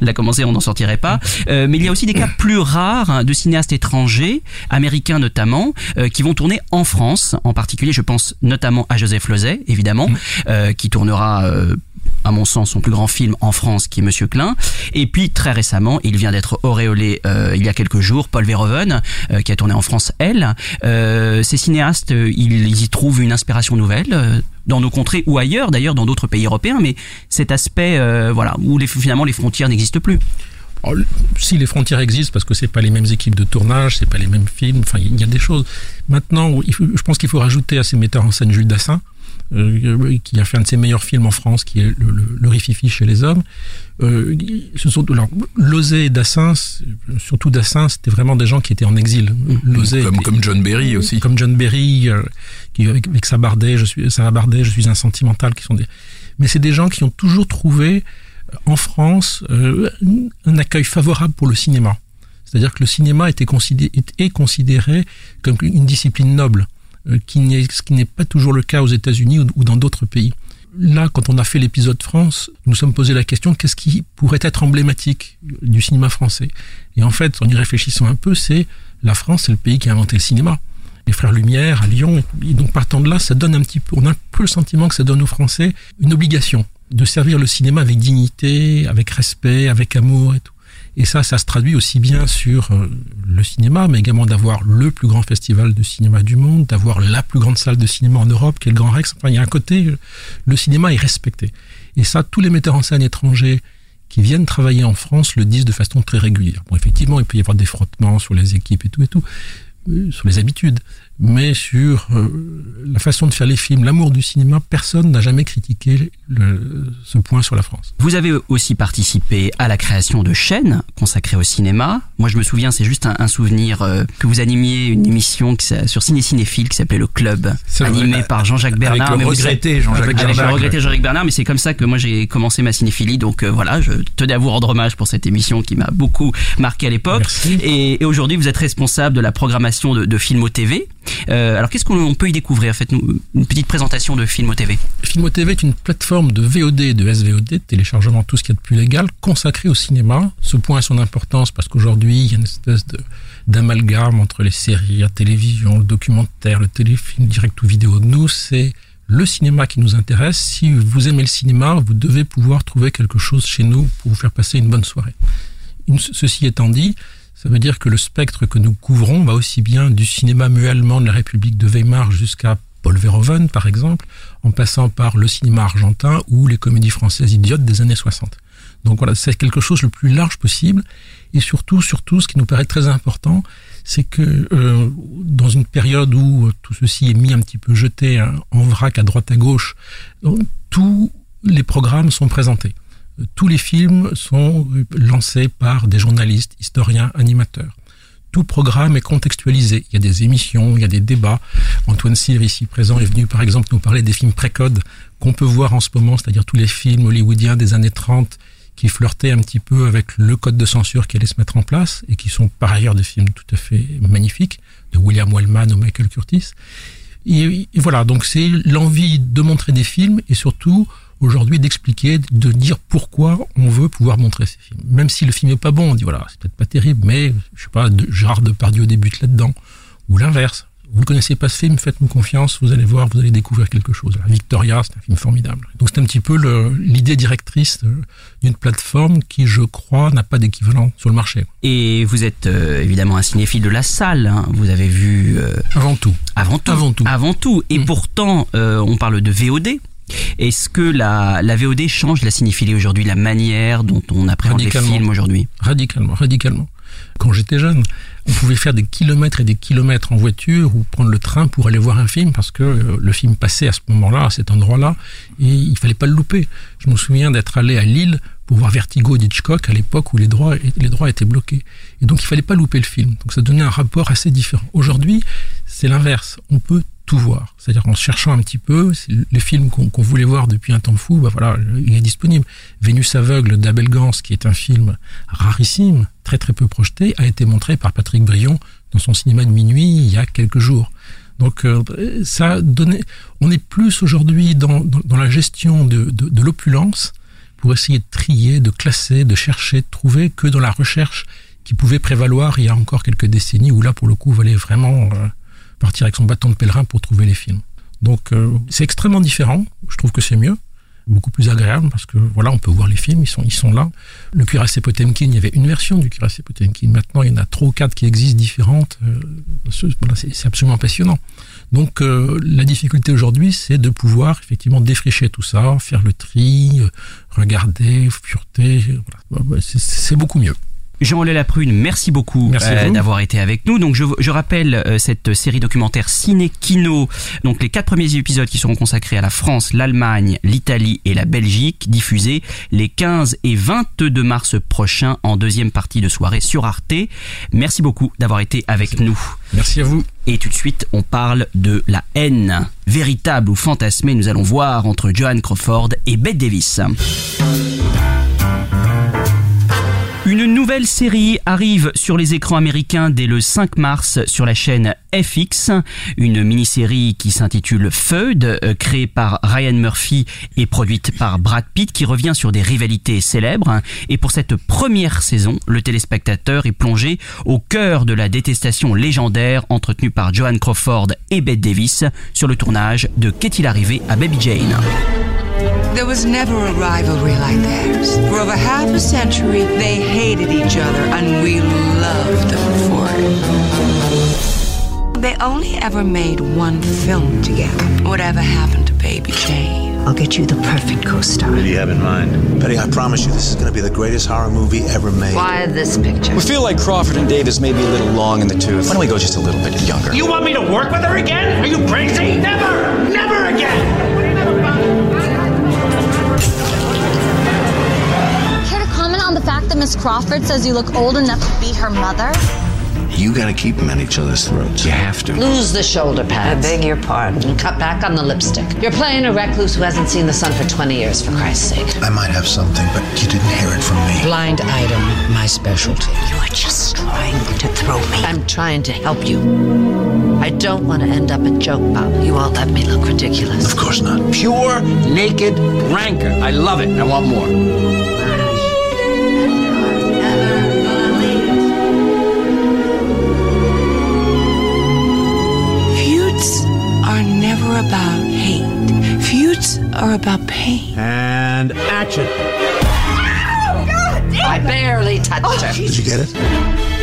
la commencer, on n'en sortirait pas. mais il y a aussi des cas plus rares de cinéastes étrangers, américains notamment, qui vont tourner en France. En particulier, je pense notamment à Joseph Lozay, évidemment, mm. euh, qui tournera euh, à mon sens, son plus grand film en France, qui est Monsieur Klein. Et puis, très récemment, il vient d'être auréolé euh, il y a quelques jours, Paul Verhoeven, qui a tourné en France, Elle. ces cinéastes, ils, y trouvent une inspiration nouvelle dans nos contrées ou ailleurs, d'ailleurs dans d'autres pays européens, mais cet aspect, voilà, où les, finalement les frontières n'existent plus. Oh, si les frontières existent, parce que c'est pas les mêmes équipes de tournage, c'est pas les mêmes films, enfin il y a des choses. Maintenant, je pense qu'il faut rajouter à ces metteurs en scène Jules Dassin, euh, qui a fait un de ses meilleurs films en France, qui est le, le, le Rififi chez les hommes. Euh, ce sont alors Lozé et Dassin, surtout Dassin, c'était vraiment des gens qui étaient en exil. Lozé comme, comme John Berry aussi. Comme John Berry, euh, qui avec, avec Sabardet, je suis Sarah Bardet, je suis un sentimental, qui sont des. Mais c'est des gens qui ont toujours trouvé euh, en France euh, un accueil favorable pour le cinéma. C'est-à-dire que le cinéma était considéré, est considéré comme une discipline noble. Euh, qui n'est, ce qui n'est pas toujours le cas aux États-Unis ou, dans d'autres pays. Là, quand on a fait l'épisode France, nous nous sommes posé la question qu'est-ce qui pourrait être emblématique du cinéma français? Et en fait, en y réfléchissant un peu, c'est la France, c'est le pays qui a inventé le cinéma. Les frères Lumière à Lyon, et donc partant de là, ça donne un petit peu, on a un peu le sentiment que ça donne aux Français une obligation de servir le cinéma avec dignité, avec respect, avec amour et tout. Et ça, ça se traduit aussi bien sur euh, le cinéma, mais également d'avoir le plus grand festival de cinéma du monde, d'avoir la plus grande salle de cinéma en Europe, qui est le Grand Rex. Enfin, il y a un côté, le cinéma est respecté. Et ça, tous les metteurs en scène étrangers qui viennent travailler en France le disent de façon très régulière. Bon, effectivement, il peut y avoir des frottements sur les équipes et tout et tout, euh, sur les habitudes mais sur euh, la façon de faire les films, l'amour du cinéma, personne n'a jamais critiqué le, ce point sur la France. Vous avez aussi participé à la création de chaînes consacrées au cinéma. Moi, je me souviens, c'est juste un, un, souvenir euh, que vous animiez une émission qui, sur Ciné Cinéphile qui s'appelait Le Club, animé par Jean-Jacques Bernard. Avec le regretté Jean-Jacques Bernard. Avec le regretté Jean-Jacques Bernard, mais c'est comme ça que moi j'ai commencé ma cinéphilie. Donc euh, voilà, je tenais à vous rendre hommage pour cette émission qui m'a beaucoup marqué à l'époque. Et, et aujourd'hui, vous êtes responsable de la programmation de, de Filmo TV. Euh, alors qu'est-ce qu'on peut y découvrir? Faites-nous une petite présentation de Filmo TV. Filmo TV est une plateforme de VOD de SVOD, téléchargement tout ce qui est de plus légal, consacrée au cinéma. Ce point a son importance parce qu'aujourd'hui, il y a une espèce d'amalgame entre les séries, la télévision, le documentaire, le téléfilm, direct ou vidéo. Nous, c'est le cinéma qui nous intéresse. Si vous aimez le cinéma, vous devez pouvoir trouver quelque chose chez nous pour vous faire passer une bonne soirée. Ceci étant dit, ça veut dire que le spectre que nous couvrons va aussi bien du cinéma muet allemand de la République de Weimar jusqu'à Paul Verhoeven, par exemple, en passant par le cinéma argentin ou les comédies françaises idiotes des années 60. Donc voilà, c'est quelque chose le plus large possible. Et surtout, surtout, ce qui nous paraît très important, c'est que euh, dans une période où tout ceci est mis un petit peu jeté hein, en vrac à droite à gauche, tous les programmes sont présentés tous les films sont lancés par des journalistes, historiens, animateurs. Tout programme est contextualisé. Il y a des émissions, il y a des débats. Antoine Cyr, ici présent, est venu par exemple nous parler des films précodes qu'on peut voir en ce moment, c'est-à-dire tous les films hollywoodiens des années 30 qui flirtaient un petit peu avec le code de censure qui allait se mettre en place et qui sont par ailleurs des films tout à fait magnifiques, de William Wellman ou Michael Curtis. Et, et voilà, donc c'est l'envie de montrer des films et surtout aujourd'hui d'expliquer, de dire pourquoi on veut pouvoir montrer ces films. Même si le film est pas bon, on dit voilà, c'est peut-être pas terrible, mais je sais pas, de, Gérard Depardieu débute là-dedans, ou l'inverse. Vous ne connaissez pas ce film, faites-nous confiance, vous allez voir, vous allez découvrir quelque chose. Victoria, c'est un film formidable. Donc c'est un petit peu l'idée directrice d'une plateforme qui, je crois, n'a pas d'équivalent sur le marché. Et vous êtes euh, évidemment un cinéphile de la salle. Hein. Vous avez vu euh, avant tout, avant tout, avant tout, avant tout. Et mm. pourtant, euh, on parle de VOD. Est-ce que la, la VOD change la cinéphilie aujourd'hui, la manière dont on appréhende les films aujourd'hui? Radicalement, radicalement. Quand j'étais jeune, on pouvait faire des kilomètres et des kilomètres en voiture ou prendre le train pour aller voir un film parce que euh, le film passait à ce moment-là, à cet endroit-là, et il fallait pas le louper. Je me souviens d'être allé à Lille pour voir Vertigo d'Hitchcock à l'époque où les droits, les droits étaient bloqués. Et donc il fallait pas louper le film. Donc ça donnait un rapport assez différent. Aujourd'hui, c'est l'inverse. On peut tout voir. C'est-à-dire en cherchant un petit peu, les films qu'on voulait voir depuis un temps fou, bah voilà, il est disponible. Vénus aveugle d'Abel Gans, qui est un film rarissime, très très peu projeté, a été montré par Patrick Brion dans son cinéma de minuit il y a quelques jours. Donc euh, ça donnait, on est plus aujourd'hui dans, dans, la gestion de, de, l'opulence pour essayer de trier, de classer, de chercher, de trouver que dans la recherche qui pouvait prévaloir il y a encore quelques décennies où là pour le coup valait vraiment euh, partir avec son bâton de pèlerin pour trouver les films. Donc euh, c'est extrêmement différent, je trouve que c'est mieux, beaucoup plus agréable parce que voilà, on peut voir les films, ils sont, ils sont là. Le cuirassé Potemkin, il y avait une version du cuirassé Potemkin, maintenant il y en a trois ou quatre qui existent différentes, euh, c'est absolument passionnant. Donc euh, la difficulté aujourd'hui, c'est de pouvoir effectivement défricher tout ça, faire le tri, regarder, fureter, voilà. c'est beaucoup mieux. Jean-Olé Laprune, merci beaucoup euh, d'avoir été avec nous. Donc je, je rappelle euh, cette série documentaire Ciné Kino, donc les quatre premiers épisodes qui seront consacrés à la France, l'Allemagne, l'Italie et la Belgique, diffusés les 15 et 22 mars prochains en deuxième partie de soirée sur Arte. Merci beaucoup d'avoir été avec nous. Merci à vous. Et tout de suite, on parle de la haine, véritable ou fantasmée, nous allons voir entre Johan Crawford et Bette Davis. Nouvelle série arrive sur les écrans américains dès le 5 mars sur la chaîne FX, une mini-série qui s'intitule Feud, euh, créée par Ryan Murphy et produite par Brad Pitt, qui revient sur des rivalités célèbres. Et pour cette première saison, le téléspectateur est plongé au cœur de la détestation légendaire entretenue par Joan Crawford et Bette Davis sur le tournage de Qu'est-il arrivé à Baby Jane? There was never a rivalry like theirs. For over half a century, they hated each other, and we loved them for it. They only ever made one film together. Whatever happened to Baby Jane? I'll get you the perfect co-star. What do you have in mind? Betty, I promise you this is going to be the greatest horror movie ever made. Why this picture? We feel like Crawford and Davis may be a little long in the tooth. Why don't we go just a little bit younger? You want me to work with her again? Are you crazy? Never! Never again! Fact that Miss Crawford says you look old enough to be her mother? You gotta keep them at each other's throats. You have to. Lose the shoulder pads. I beg your pardon. And cut back on the lipstick. You're playing a recluse who hasn't seen the sun for 20 years, for Christ's sake. I might have something, but you didn't hear it from me. Blind item, my specialty. You are just trying to throw me. I'm trying to help you. I don't want to end up a joke, Bob. You all let me look ridiculous. Of course not. Pure, naked rancor. I love it. I want more. About hate. Feuds are about pain. And action. I barely touched her. Did you get it?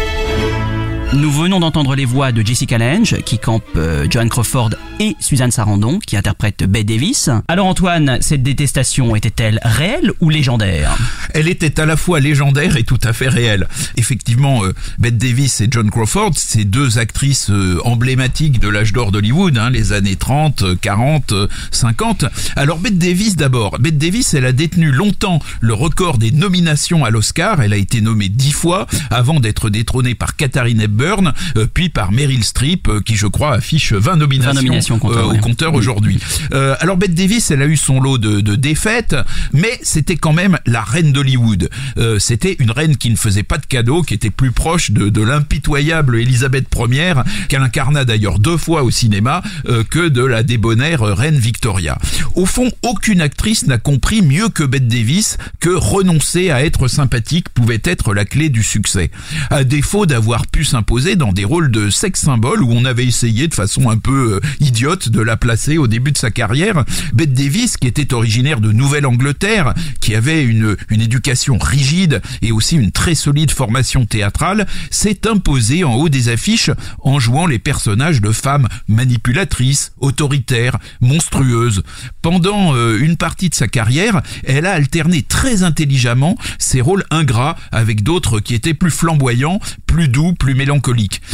Nous venons d'entendre les voix de Jessica Lange qui campe euh, Joan Crawford et Suzanne Sarandon qui interprète Bette Davis. Alors Antoine, cette détestation était-elle réelle ou légendaire? Elle était à la fois légendaire et tout à fait réelle. Effectivement, euh, Bette Davis et Joan Crawford, c'est deux actrices euh, emblématiques de l'âge d'or d'Hollywood, hein, les années 30, 40, 50. Alors Bette Davis d'abord. Bette Davis, elle a détenu longtemps le record des nominations à l'Oscar. Elle a été nommée dix fois avant d'être détrônée par Katharine Hepburn Coburn, euh, puis par Meryl Streep, euh, qui je crois affiche 20 nominations, 20 nominations au compteur, euh, au compteur aujourd'hui. Euh, alors Bette Davis, elle a eu son lot de, de défaites, mais c'était quand même la reine d'Hollywood. Euh, c'était une reine qui ne faisait pas de cadeaux, qui était plus proche de, de l'impitoyable Elisabeth Ier, qu'elle incarna d'ailleurs deux fois au cinéma, euh, que de la débonnaire reine Victoria. Au fond, aucune actrice n'a compris mieux que Bette Davis que renoncer à être sympathique pouvait être la clé du succès. À défaut d'avoir pu s'imposer dans des rôles de sex symbole où on avait essayé de façon un peu euh, idiote de la placer au début de sa carrière, Bette Davis, qui était originaire de Nouvelle-Angleterre, qui avait une, une éducation rigide et aussi une très solide formation théâtrale, s'est imposée en haut des affiches en jouant les personnages de femmes manipulatrices, autoritaires, monstrueuses. Pendant euh, une partie de sa carrière, elle a alterné très intelligemment ses rôles ingrats avec d'autres qui étaient plus flamboyants, plus doux, plus mélancoliques.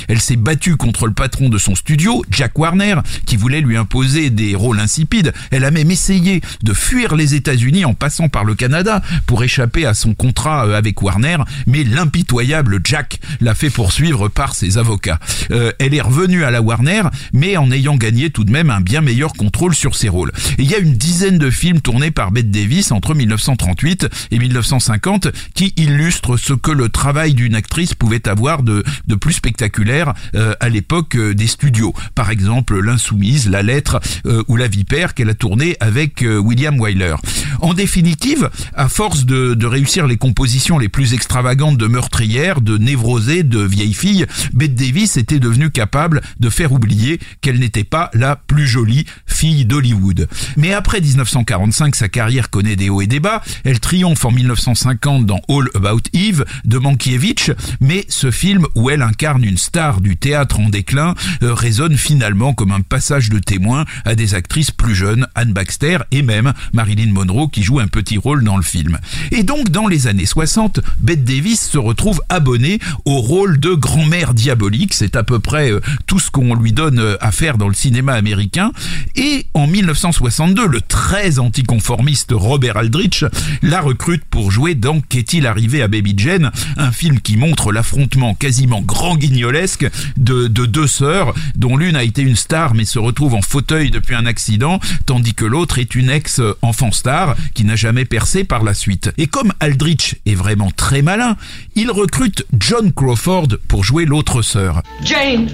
Elle s'est battue contre le patron de son studio, Jack Warner, qui voulait lui imposer des rôles insipides. Elle a même essayé de fuir les États-Unis en passant par le Canada pour échapper à son contrat euh, avec Warner, mais l'impitoyable Jack l'a fait poursuivre par ses avocats. Euh, elle est revenue à la Warner, mais en ayant gagné tout de même un bien meilleur contrôle sur ses rôles. Et il y a une dizaine de films tournés par Bette Davis entre 1938 et 1950 qui illustrent ce que le travail d'une actrice pouvait avoir de, de plus spectaculaire euh, à l'époque euh, des studios. Par exemple, L'Insoumise, La Lettre euh, ou La Vipère qu'elle a tourné avec William Wyler. En définitive, à force de, de réussir les compositions les plus extravagantes de meurtrières, de névrosées, de vieilles filles, Bette Davis était devenue capable de faire oublier qu'elle n'était pas la plus jolie fille d'Hollywood. Mais après 1945, sa carrière connaît des hauts et des bas. Elle triomphe en 1950 dans All About Eve de Mankiewicz, mais ce film où elle incarne une star du théâtre en déclin euh, résonne finalement comme un passage de témoin à des actrices plus jeunes, Anne Baxter et même Marilyn Monroe qui joue un petit rôle dans le film. Et donc dans les années 60, Bette Davis se retrouve abonnée au rôle de grand-mère diabolique, c'est à peu près euh, tout ce qu'on lui donne euh, à faire dans le cinéma américain, et en 1962, le très anticonformiste Robert Aldrich la recrute pour jouer dans Qu'est-il arrivé à Baby Jane, un film qui montre l'affrontement quasiment grand de deux sœurs, dont l'une a été une star mais se retrouve en fauteuil depuis un accident, tandis que l'autre est une ex-enfant star qui n'a jamais percé par la suite. Et comme Aldrich est vraiment très malin, il recrute John Crawford pour jouer l'autre sœur. Jane,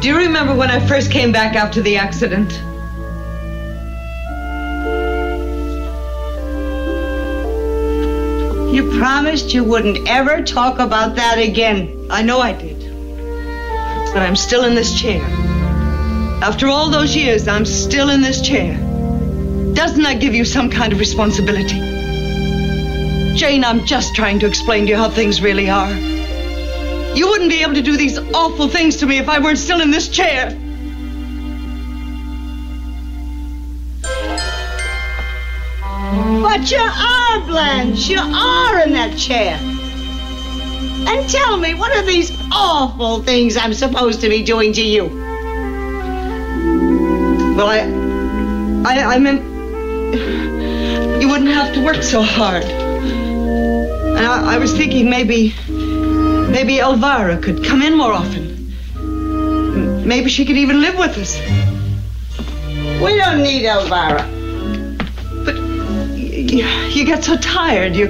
do you remember when I first came back after the accident? You promised you wouldn't ever talk about that again. I know I did. But I'm still in this chair. After all those years, I'm still in this chair. Doesn't that give you some kind of responsibility? Jane, I'm just trying to explain to you how things really are. You wouldn't be able to do these awful things to me if I weren't still in this chair. But you are, Blanche. You are in that chair. And tell me, what are these awful things I'm supposed to be doing to you? Well, I. I, I meant. You wouldn't have to work so hard. And I, I was thinking maybe. Maybe Elvira could come in more often. Maybe she could even live with us. We don't need Elvira. You, you get so tired. You.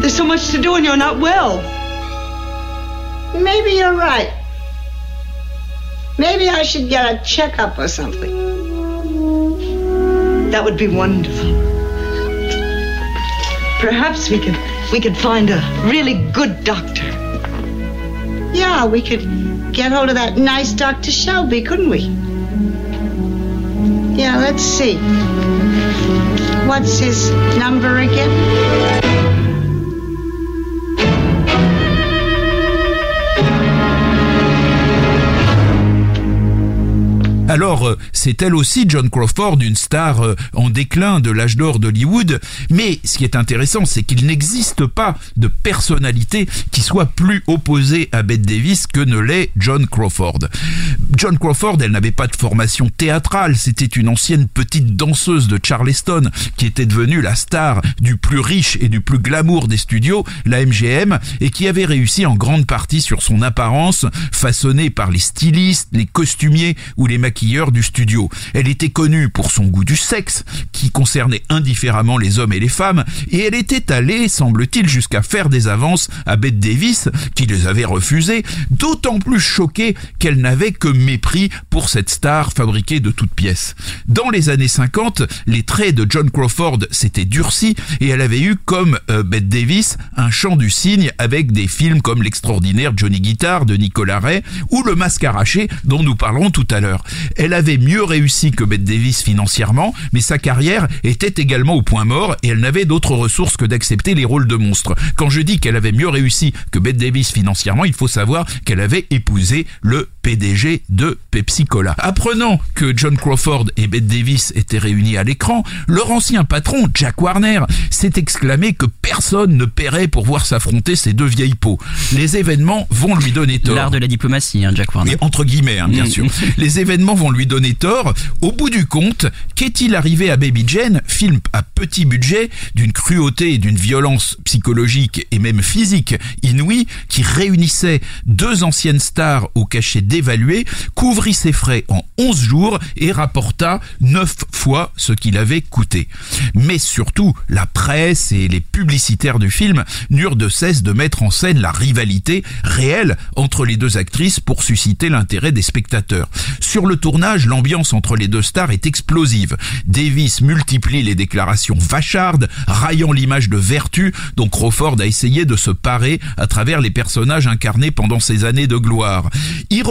There's so much to do and you're not well. Maybe you're right. Maybe I should get a checkup or something. That would be wonderful. Perhaps we could we could find a really good doctor. Yeah, we could get hold of that nice Dr. Shelby, couldn't we? Yeah, let's see. What's his number again? Alors, euh, c'est elle aussi, John Crawford, une star euh, en déclin de l'âge d'or d'Hollywood. Mais ce qui est intéressant, c'est qu'il n'existe pas de personnalité qui soit plus opposée à Bette Davis que ne l'est John Crawford. John Crawford, elle n'avait pas de formation théâtrale, c'était une ancienne petite danseuse de Charleston qui était devenue la star du plus riche et du plus glamour des studios, la MGM, et qui avait réussi en grande partie sur son apparence, façonnée par les stylistes, les costumiers ou les maquilleurs du studio. Elle était connue pour son goût du sexe, qui concernait indifféremment les hommes et les femmes, et elle était allée, semble-t-il, jusqu'à faire des avances à Bette Davis, qui les avait refusées, d'autant plus choquée qu'elle n'avait que mépris pour cette star fabriquée de toutes pièces. Dans les années 50, les traits de John Crawford s'étaient durcis et elle avait eu, comme euh, Bette Davis, un chant du cygne avec des films comme l'extraordinaire Johnny Guitar de Nicolas Ray ou Le Masque arraché dont nous parlerons tout à l'heure. Elle avait mieux réussi que Bette Davis financièrement, mais sa carrière était également au point mort et elle n'avait d'autres ressources que d'accepter les rôles de monstres. Quand je dis qu'elle avait mieux réussi que Bette Davis financièrement, il faut savoir qu'elle avait épousé le PDG de Pepsi Cola. Apprenant que John Crawford et Bette Davis étaient réunis à l'écran, leur ancien patron, Jack Warner, s'est exclamé que personne ne paierait pour voir s'affronter ces deux vieilles peaux. Les événements vont lui donner tort. L'art de la diplomatie, hein, Jack Warner. Et entre guillemets, hein, bien Mm. sûr. Les événements vont lui donner tort. Au bout du compte, qu'est-il arrivé à Baby Jane, film à petit budget, d'une cruauté et d'une violence psychologique et même physique inouïe, qui réunissait deux anciennes stars au cachet dévalué, couvrit ses frais en 11 jours et rapporta 9 fois ce qu'il avait coûté. Mais surtout, la presse et les publicitaires du film n'eurent de cesse de mettre en scène la rivalité réelle entre les deux actrices pour susciter l'intérêt des spectateurs. Sur le tournage, l'ambiance entre les deux stars est explosive. Davis multiplie les déclarations vachardes, raillant l'image de vertu dont Crawford a essayé de se parer à travers les personnages incarnés pendant ses années de gloire.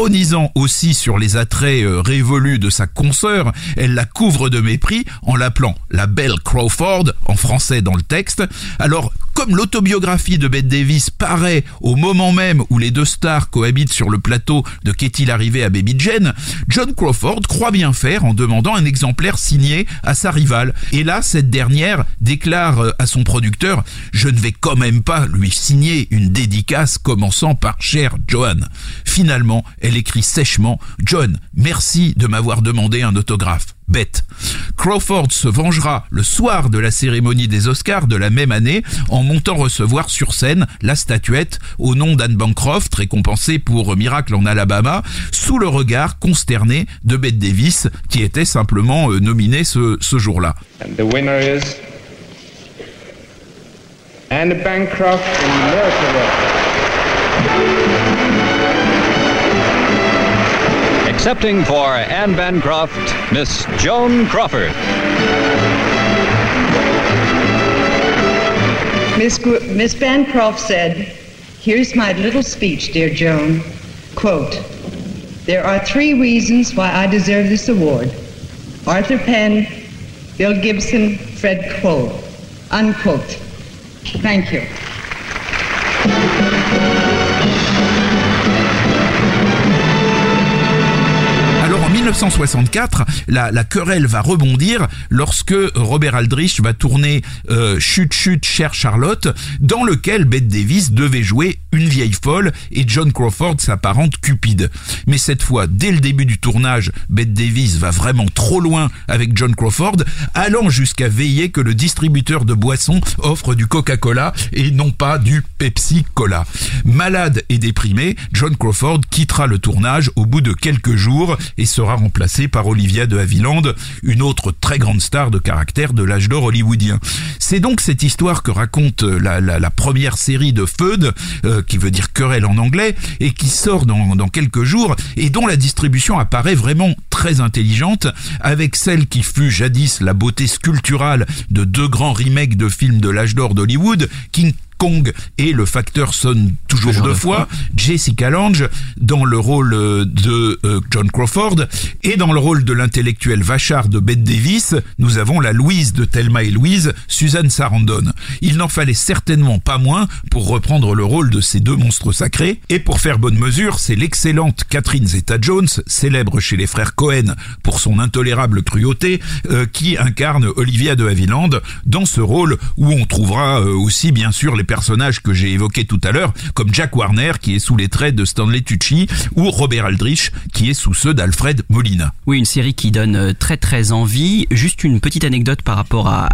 Ironisant aussi sur les attraits euh, révolus de sa consoeur, elle la couvre de mépris en l'appelant la belle Crawford, en français dans le texte. Alors, comme l'autobiographie de Bette Davis paraît au moment même où les deux stars cohabitent sur le plateau de Qu'est-il arrivé à Baby Jane, John Crawford croit bien faire en demandant un exemplaire signé à sa rivale. Et là, cette dernière déclare euh, à son producteur « Je ne vais quand même pas lui signer une dédicace commençant par « Cher Johan ». Finalement, elle écrit sèchement « John, merci de m'avoir demandé un autographe ». Bête. Crawford se vengera le soir de la cérémonie des Oscars de la même année en montant recevoir sur scène la statuette au nom d'Anne Bancroft, récompensée pour Miracle en Alabama, sous le regard consterné de Bette Davis, qui était simplement euh, nominée ce, jour-là. Accepting for Anne Bancroft, Miss Joan Crawford. Miss, Miss Bancroft said, Here's my little speech, dear Joan. Quote, There are three reasons why I deserve this award Arthur Penn, Bill Gibson, Fred Cole. Unquote. Thank you. 1964, la, querelle va rebondir lorsque Robert Aldrich va tourner euh, Chut Chut Chère Charlotte, dans lequel Bette Davis devait jouer une vieille folle et John Crawford s'apparente Cupide. Mais cette fois, dès le début du tournage, Bette Davis va vraiment trop loin avec John Crawford, allant jusqu'à veiller que le distributeur de boissons offre du Coca-Cola et non pas du Pepsi-Cola. Malade et déprimé, John Crawford quittera le tournage au bout de quelques jours et sera remplacé par Olivia de Havilland, une autre très grande star de caractère de l'âge d'or hollywoodien. C'est donc cette histoire que raconte euh, la, première série de Feud, euh, qui veut dire querelle en anglais, et qui sort dans, quelques jours, et dont la distribution apparaît vraiment très intelligente, avec celle qui fut jadis la beauté sculpturale de deux grands remakes de films de l'âge d'or d'Hollywood, King Kong et le facteur sonne toujours, deux fois. Jessica Lange dans le rôle euh, de euh, John Crawford et dans le rôle de l'intellectuel vachard de Bette Davis, nous avons la Louise de Thelma et Louise, Suzanne Sarandon. Il n'en fallait certainement pas moins pour reprendre le rôle de ces deux monstres sacrés et pour faire bonne mesure, c'est l'excellente Catherine Zeta-Jones, célèbre chez les frères Cohen pour son intolérable cruauté, euh, qui incarne Olivia de Havilland dans ce rôle où on trouvera euh, aussi bien sûr les personnages que j'ai évoqués tout à l'heure, comme Jack Warner qui est sous les traits de Stanley Tucci ou Robert Aldrich qui est sous ceux d'Alfred Molina. Oui, une série qui donne euh, très très envie. Juste une petite anecdote par rapport à,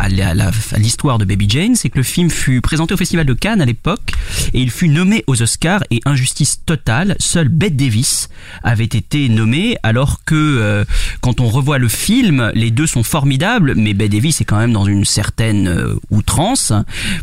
l'histoire de Baby Jane, c'est que le film fut présenté au Festival de Cannes à l'époque et il fut nommé aux Oscars et injustice totale, seule Bette Davis avait été nommée alors que euh, quand on revoit le film, les deux sont formidables, mais Bette Davis est quand même dans une certaine euh, outrance,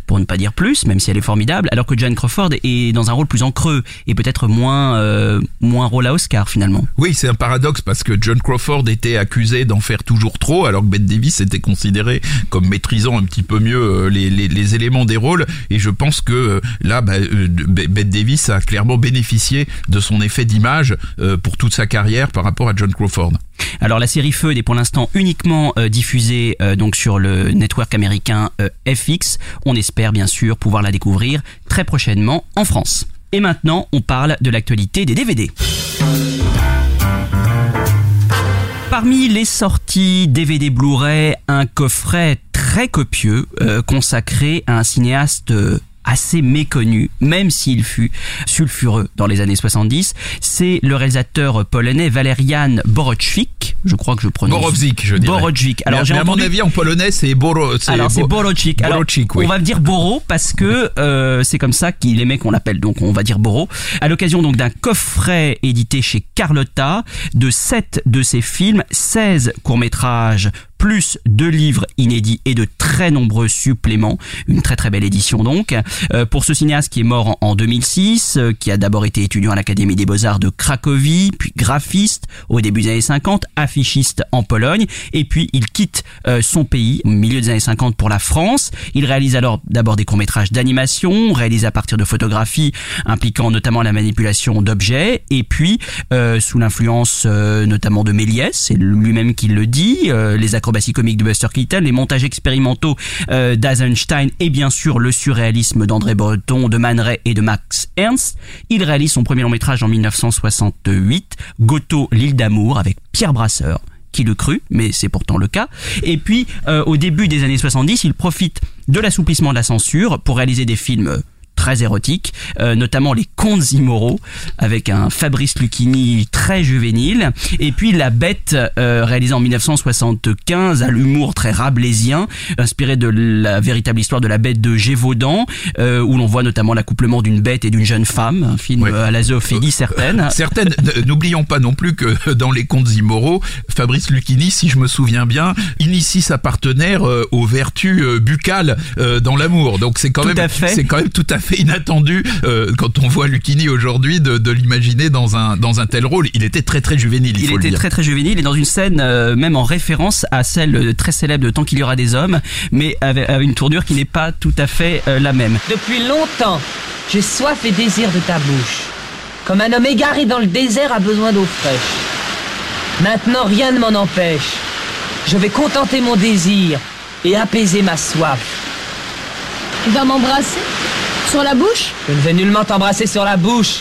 pour ne pas dire plus, même si elle est formidable, alors que Joan Crawford est dans un rôle plus en creux et peut-être moins euh, moins rôle à Oscar finalement. Oui, c'est un paradoxe parce que John Crawford était accusé d'en faire toujours trop, alors que Bette Davis était considéré comme maîtrisant un petit peu mieux euh, les, les, les éléments des rôles. Et je pense que euh, là, bah, Be- Bette Davis a clairement bénéficié de son effet d'image pour toute sa carrière par rapport à John Crawford. Alors la série Feud est pour l'instant uniquement euh, diffusée euh, donc sur le network américain FX. On espère bien sûr pouvoir la découvrir très prochainement en France. Et maintenant, on parle de l'actualité des DVD. Parmi les sorties DVD Blu-ray, un coffret très copieux euh, consacré à un cinéaste euh, assez méconnu, même s'il fut sulfureux dans les années 70. C'est le réalisateur polonais Valerian Borowczyk. Je crois que je prononce. Borowczyk, je dirais. Borowczyk. Alors j'ai à entendu. mon avis, en polonais, c'est Boro. Alors c'est Bo- Borowczyk. Alors, Borowczyk, oui. On va dire Boro parce que euh, c'est comme ça qu'il aimait qu'on l'appelle. Donc on va dire Boro. À l'occasion donc d'un coffret édité chez Carlotta de 7 de ses films, 16 courts-métrages plus deux livres inédits et de très nombreux suppléments. Une très très belle édition donc. Euh, pour ce cinéaste qui est mort en, en 2006, euh, qui a d'abord été étudiant à l'Académie des Beaux-Arts de Cracovie, puis graphiste au début des années 50, affichiste en Pologne, et puis il quitte euh, son pays au milieu des années 50 pour la France. Il réalise alors d'abord des courts-métrages d'animation, réalisés à partir de photographies impliquant notamment la manipulation d'objets, et puis euh, sous l'influence euh, notamment de Méliès, c'est lui-même qui le dit, euh, les acrobaties comiques de Buster Keaton, les montages expérimentaux euh, d'Eisenstein et bien sûr le surréalisme d'André Breton, de Man Ray et de Max Ernst. Il réalise son premier long métrage en 1968, Goto, l'île d'amour, avec Pierre Brasseur qui le crut, mais c'est pourtant le cas. Et puis, euh, au début des années 70, il profite de l'assouplissement de la censure pour réaliser des films très érotiques, euh, notamment Les Contes immoraux, avec un Fabrice Lucchini très juvénile, et puis La Bête, euh, réalisée en 1975, à l'humour très rabelaisien, inspiré de la véritable histoire de la bête de Gévaudan, euh, où l'on voit notamment l'accouplement d'une bête et d'une jeune femme, un film euh, à la zoophilie certaine. Certaines. N- N'oublions pas non plus que dans les contes immoraux, Fabrice Lucchini, si je me souviens bien, initie sa partenaire euh, aux vertus euh, buccales euh, dans l'amour. Donc c'est quand Tout même, c'est quand même tout à fait inattendu euh, quand on voit Lucchini aujourd'hui de, de l'imaginer dans un dans un tel rôle. Il était très très juvénile. Il, Il faut le était dire. très très juvénile et dans une scène euh, même en référence à celle euh, très célèbre de Tant qu'il y aura des hommes, mais avec, avec une tournure qui n'est pas tout à fait euh, la même. Depuis longtemps, j'ai soif et désir de ta bouche. Comme un homme égaré dans le désert a besoin d'eau fraîche. Maintenant, rien ne m'en empêche. Je vais contenter mon désir et apaiser ma soif. Tu vas m'embrasser? Sur la bouche Je ne vais nullement t'embrasser sur la bouche,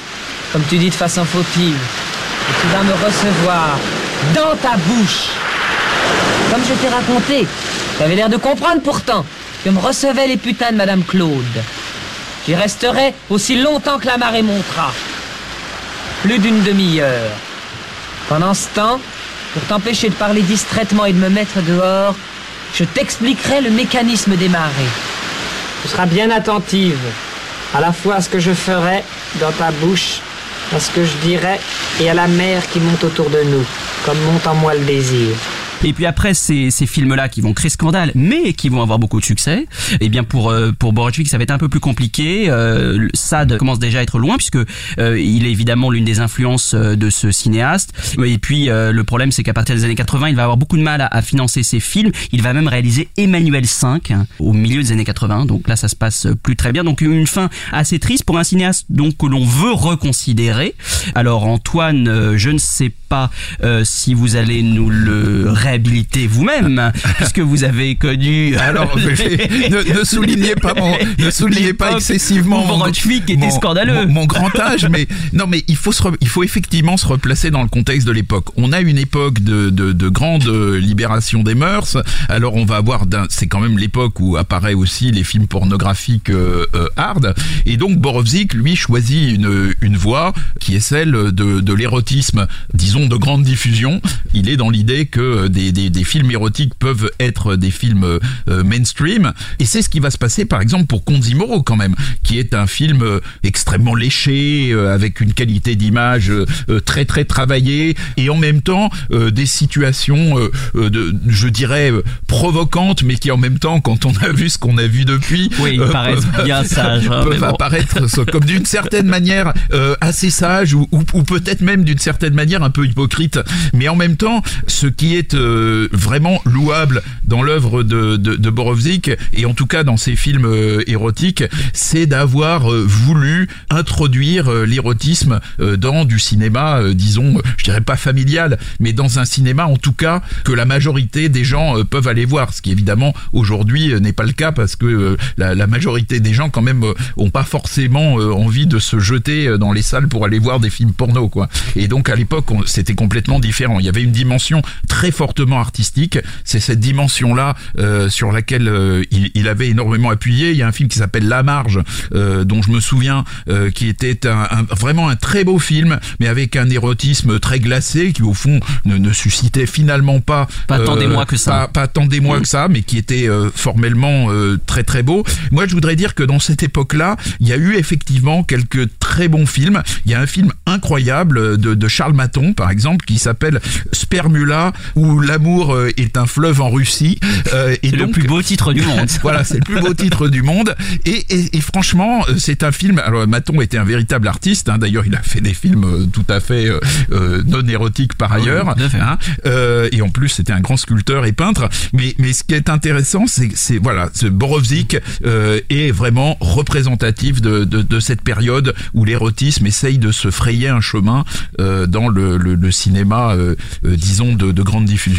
comme tu dis de façon fautive. Et tu vas me recevoir dans ta bouche. Comme je t'ai raconté, tu avais l'air de comprendre pourtant que me recevaient les putains de Madame Claude. J'y resterai aussi longtemps que la marée montera. Plus d'une demi-heure. Pendant ce temps, pour t'empêcher de parler distraitement et de me mettre dehors, je t'expliquerai le mécanisme des marées. Tu seras bien attentive, à la fois à ce que je ferai dans ta bouche, à ce que je dirai et à la mer qui monte autour de nous, comme monte en moi le désir. Et puis après ces, ces films-là qui vont créer scandale, mais qui vont avoir beaucoup de succès, et bien pour euh, pour Borowczyk ça va être un peu plus compliqué. Euh, Sade commence déjà à être loin puisque euh, il est évidemment l'une des influences euh, de ce cinéaste. Et puis euh, le problème c'est qu'à partir des années 80, il va avoir beaucoup de mal à, à financer ses films. Il va même réaliser Emmanuel 5 hein, au milieu des années 80. Donc là ça se passe plus très bien. Donc une fin assez triste pour un cinéaste donc que l'on veut reconsidérer. Alors Antoine, euh, je ne sais pas euh, si vous allez nous le réhabiliter vous-même puisque vous avez connu euh, Alors, ne, ne soulignez pas mon, ne soulignez pas excessivement mon, était mon- scandaleux. mon- mon grand âge, mais non, mais il faut se, re- il faut effectivement se replacer dans le contexte de l'époque. On a une époque de, de, de grande libération des mœurs. Alors, on va avoir, c'est quand même l'époque où apparaît aussi les films pornographiques euh, euh, hard. Et donc, Borowczyk, lui, choisit une, une voie qui est celle de, de l'érotisme, disons de grande diffusion. Il est dans l'idée que des, des, des films érotiques peuvent être des films euh, mainstream. Et c'est ce qui va se passer, par exemple, pour Konzimoro, quand même, qui est un film euh, extrêmement léché, euh, avec une qualité d'image euh, très très travaillée, et en même temps euh, des situations, de, je dirais, provocantes, mais qui en même temps, quand on a vu ce qu'on a vu depuis, Oui, ils paraissent peuvent- bien sages, hein, peuvent bon. apparaître comme d'une certaine manière euh, assez sage ou, ou, ou peut-être même d'une certaine manière un peu hypocrite. Mais en même temps, ce qui est euh, vraiment louable dans l'œuvre de, de, de et en tout cas dans ses films euh, érotiques, c'est d'avoir euh, voulu introduire euh, l'érotisme euh, dans du cinéma, disons, je dirais pas familial, mais dans un cinéma en tout cas que la majorité des gens peuvent aller voir, ce qui évidemment aujourd'hui n'est pas le cas parce que la, la majorité des gens quand même ont pas forcément envie de se jeter dans les salles pour aller voir des films porno quoi. Et donc à l'époque c'était complètement différent. Il y avait une dimension très artistique. C'est cette dimension là sur laquelle euh, il, il avait énormément appuyé. Il y a un film qui s'appelle La Marge euh, dont je me souviens euh, qui était un, un- vraiment un très beau film mais avec un érotisme très glacé qui au fond ne, ne suscitait finalement pas Pas tant d'émoi que ça. pas- pas tant d'émoi Mm. que ça, mais qui était euh, formellement euh, très très beau. Moi, je voudrais dire que dans cette époque-là, il y a eu effectivement quelques très bons films. Il y a un film incroyable de, de Charles Maton, par exemple, qui s'appelle Spermula, où l'amour euh, est un fleuve en Russie. Euh, et C'est le plus beau titre du monde. voilà, c'est le plus beau titre du monde. Et, et, et franchement, euh, c'est un film. Alors, Maton était un véritable artiste. hein. D'ailleurs, il a fait des films tout à fait euh, non érotiques par ailleurs. hein. Euh, et en plus, c'était un grand sculpteur et peintre. Mais, mais ce qui est intéressant, c'est, c'est voilà, ce Borowczyk euh, est vraiment représentatif de, de, de cette période où l'érotisme essaye de se frayer un chemin dans le, le, le cinéma, disons, de, de grande diffusion.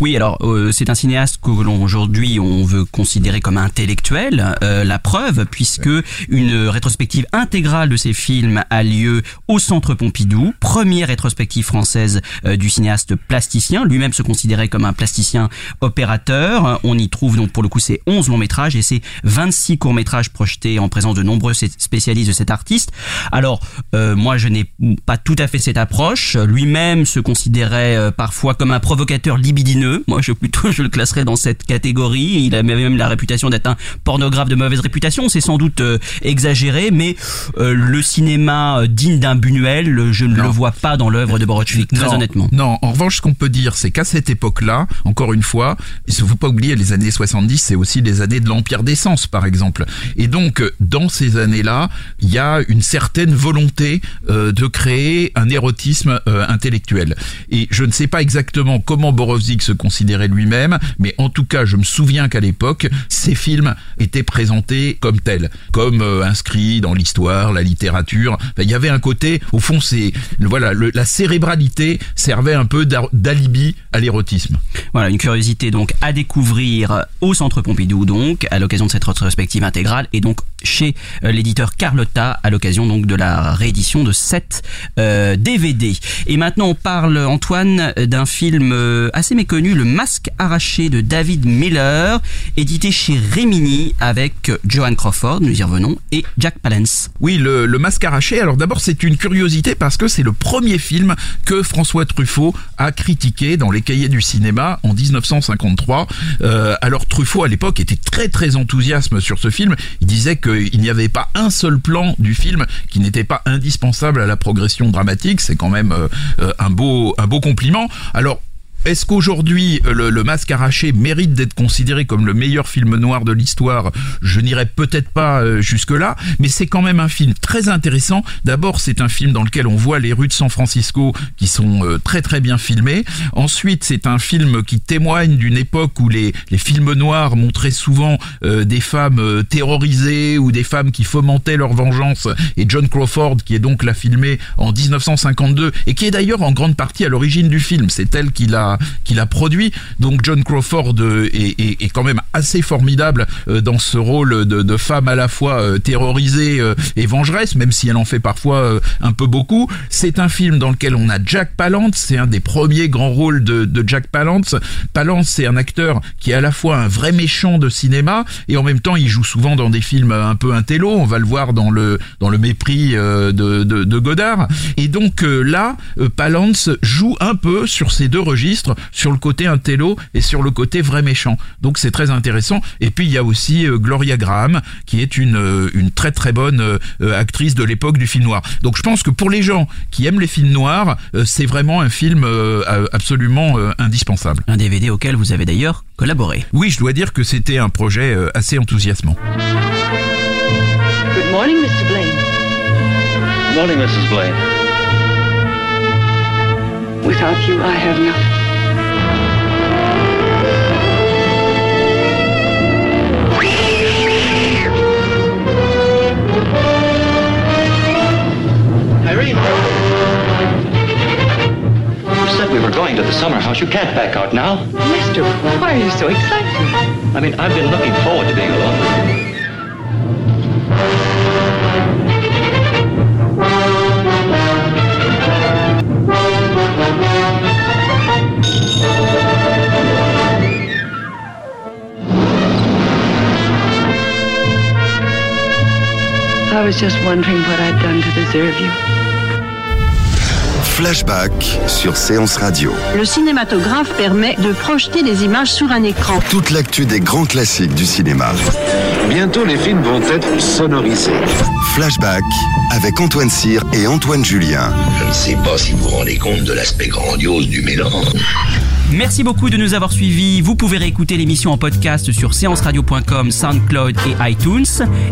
Oui, alors euh, c'est un cinéaste que l'on aujourd'hui on veut considérer comme intellectuel. Euh, la preuve, puisque une rétrospective intégrale de ses films a lieu au Centre Pompidou, première rétrospective française euh, du cinéaste plasticien. Lui-même se considérait comme un plasticien opérateur. On y trouve donc pour le coup ses 11 longs métrages et ses 26 courts métrages projetés en présence de nombreux spécialistes de cet artiste. Alors euh, moi je n'ai pas tout à fait cette approche. Lui-même se considérait euh, parfois comme un provocateur libidineux. Moi je plutôt je le classerais dans cette catégorie. Il avait même la réputation d'être un pornographe de mauvaise réputation. C'est sans doute euh, exagéré, mais euh, le cinéma euh, digne d'un Buñuel, je ne le vois pas dans l'œuvre de Borowczyk, très Non, honnêtement. Non, en revanche, ce qu'on peut dire, c'est qu'à cette époque-là, encore une fois, il ne faut pas oublier les années 70, c'est aussi les années de l'Empire des Sens, par exemple. Et donc, dans ces années-là, il y a une certaine volonté euh, de créer un érotisme intellectuel. Et je ne sais pas exactement comment Se considérait lui-même, mais en tout cas, je me souviens qu'à l'époque, ces films étaient présentés comme tels, comme euh, inscrits dans l'histoire, la littérature. Enfin, il y avait un côté, au fond, c'est voilà, la cérébralité servait un peu d'alibi à l'érotisme. Voilà, une curiosité donc à découvrir au Centre Pompidou donc à l'occasion de cette rétrospective intégrale et donc chez euh, l'éditeur Carlotta à l'occasion donc de la réédition de cette euh, DVD. Et maintenant on parle Antoine d'un film euh, assez méconnu, Le Masque arraché de David Miller, édité chez Rimini avec Joan Crawford, nous y revenons, et Jack Palance. Oui, le, masque arraché. Alors d'abord, c'est une curiosité parce que c'est le premier film que François Truffaut a critiqué dans les cahiers du cinéma en 1953. Euh, alors Truffaut à l'époque était très très enthousiaste sur ce film. Il disait qu'il n'y avait pas un seul plan du film qui n'était pas indispensable à la progression dramatique. C'est quand même euh, euh, un beau un beau compliment. Alors Est-ce qu'aujourd'hui euh, le, le, Masque arraché mérite d'être considéré comme le meilleur film noir de l'histoire? Je n'irai peut-être pas euh, jusque là, mais c'est quand même un film très intéressant. D'abord, c'est un film dans lequel on voit les rues de San Francisco qui sont euh, très très bien filmées. Ensuite, c'est un film qui témoigne d'une époque où les, les films noirs montraient souvent des femmes terrorisées ou des femmes qui fomentaient leur vengeance. Et John Crawford, qui est donc l'a filmé en 1952 et qui est d'ailleurs en grande partie à l'origine du film. C'est elle qui l'a qu'il a produit. Donc John Crawford euh, est, est, quand même assez formidable euh, dans ce rôle de, de femme à la fois euh, terrorisée et vengeresse, même si elle en fait parfois un peu beaucoup. C'est un film dans lequel on a Jack Palance, c'est un des premiers grands rôles de, de Jack Palance. Palance, c'est un acteur qui est à la fois un vrai méchant de cinéma et en même temps il joue souvent dans des films un peu intello. On va le voir dans le dans le mépris de, de, de Godard. Et donc là, Palance joue un peu sur ces deux registres sur le côté intello et sur le côté vrai méchant. Donc c'est très intéressant. Et puis il y a aussi euh, Gloria Graham qui est une, euh, une très très bonne euh, actrice de l'époque du film noir. Donc je pense que pour les gens qui aiment les films noirs, c'est vraiment un film absolument indispensable. Un DVD auquel vous avez d'ailleurs collaboré. Oui, je dois dire que c'était un projet assez enthousiasmant. Good morning, Mr. Blaine. Good morning, Mrs. Blaine. Without you, I have nothing. Irene! You said we were going to the summer house. You can't back out now. Mister, why are you so excited? I mean, I've been looking forward to being alone I was just wondering what I'd done to deserve you. Flashback sur Séance Radio. Le cinématographe permet de projeter des images sur un écran. Toute l'actu des grands classiques du cinéma. Bientôt, les films vont être sonorisés. Flashback avec Antoine Cyr et Antoine Julien. Je ne sais pas si vous vous rendez compte de l'aspect grandiose du mélange. Merci beaucoup de nous avoir suivis. Vous pouvez réécouter l'émission en podcast sur séanceradio.com, SoundCloud et iTunes.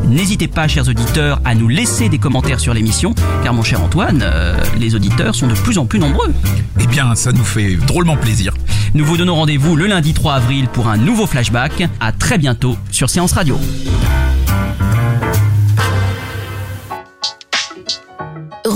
N'hésitez pas, chers auditeurs, à nous laisser des commentaires sur l'émission, car mon cher Antoine, euh, les auditeurs sont de plus en plus nombreux. Eh bien, ça nous fait drôlement plaisir. Nous vous donnons rendez-vous le lundi 3 avril pour un nouveau flashback. À très bientôt sur Séance Radio.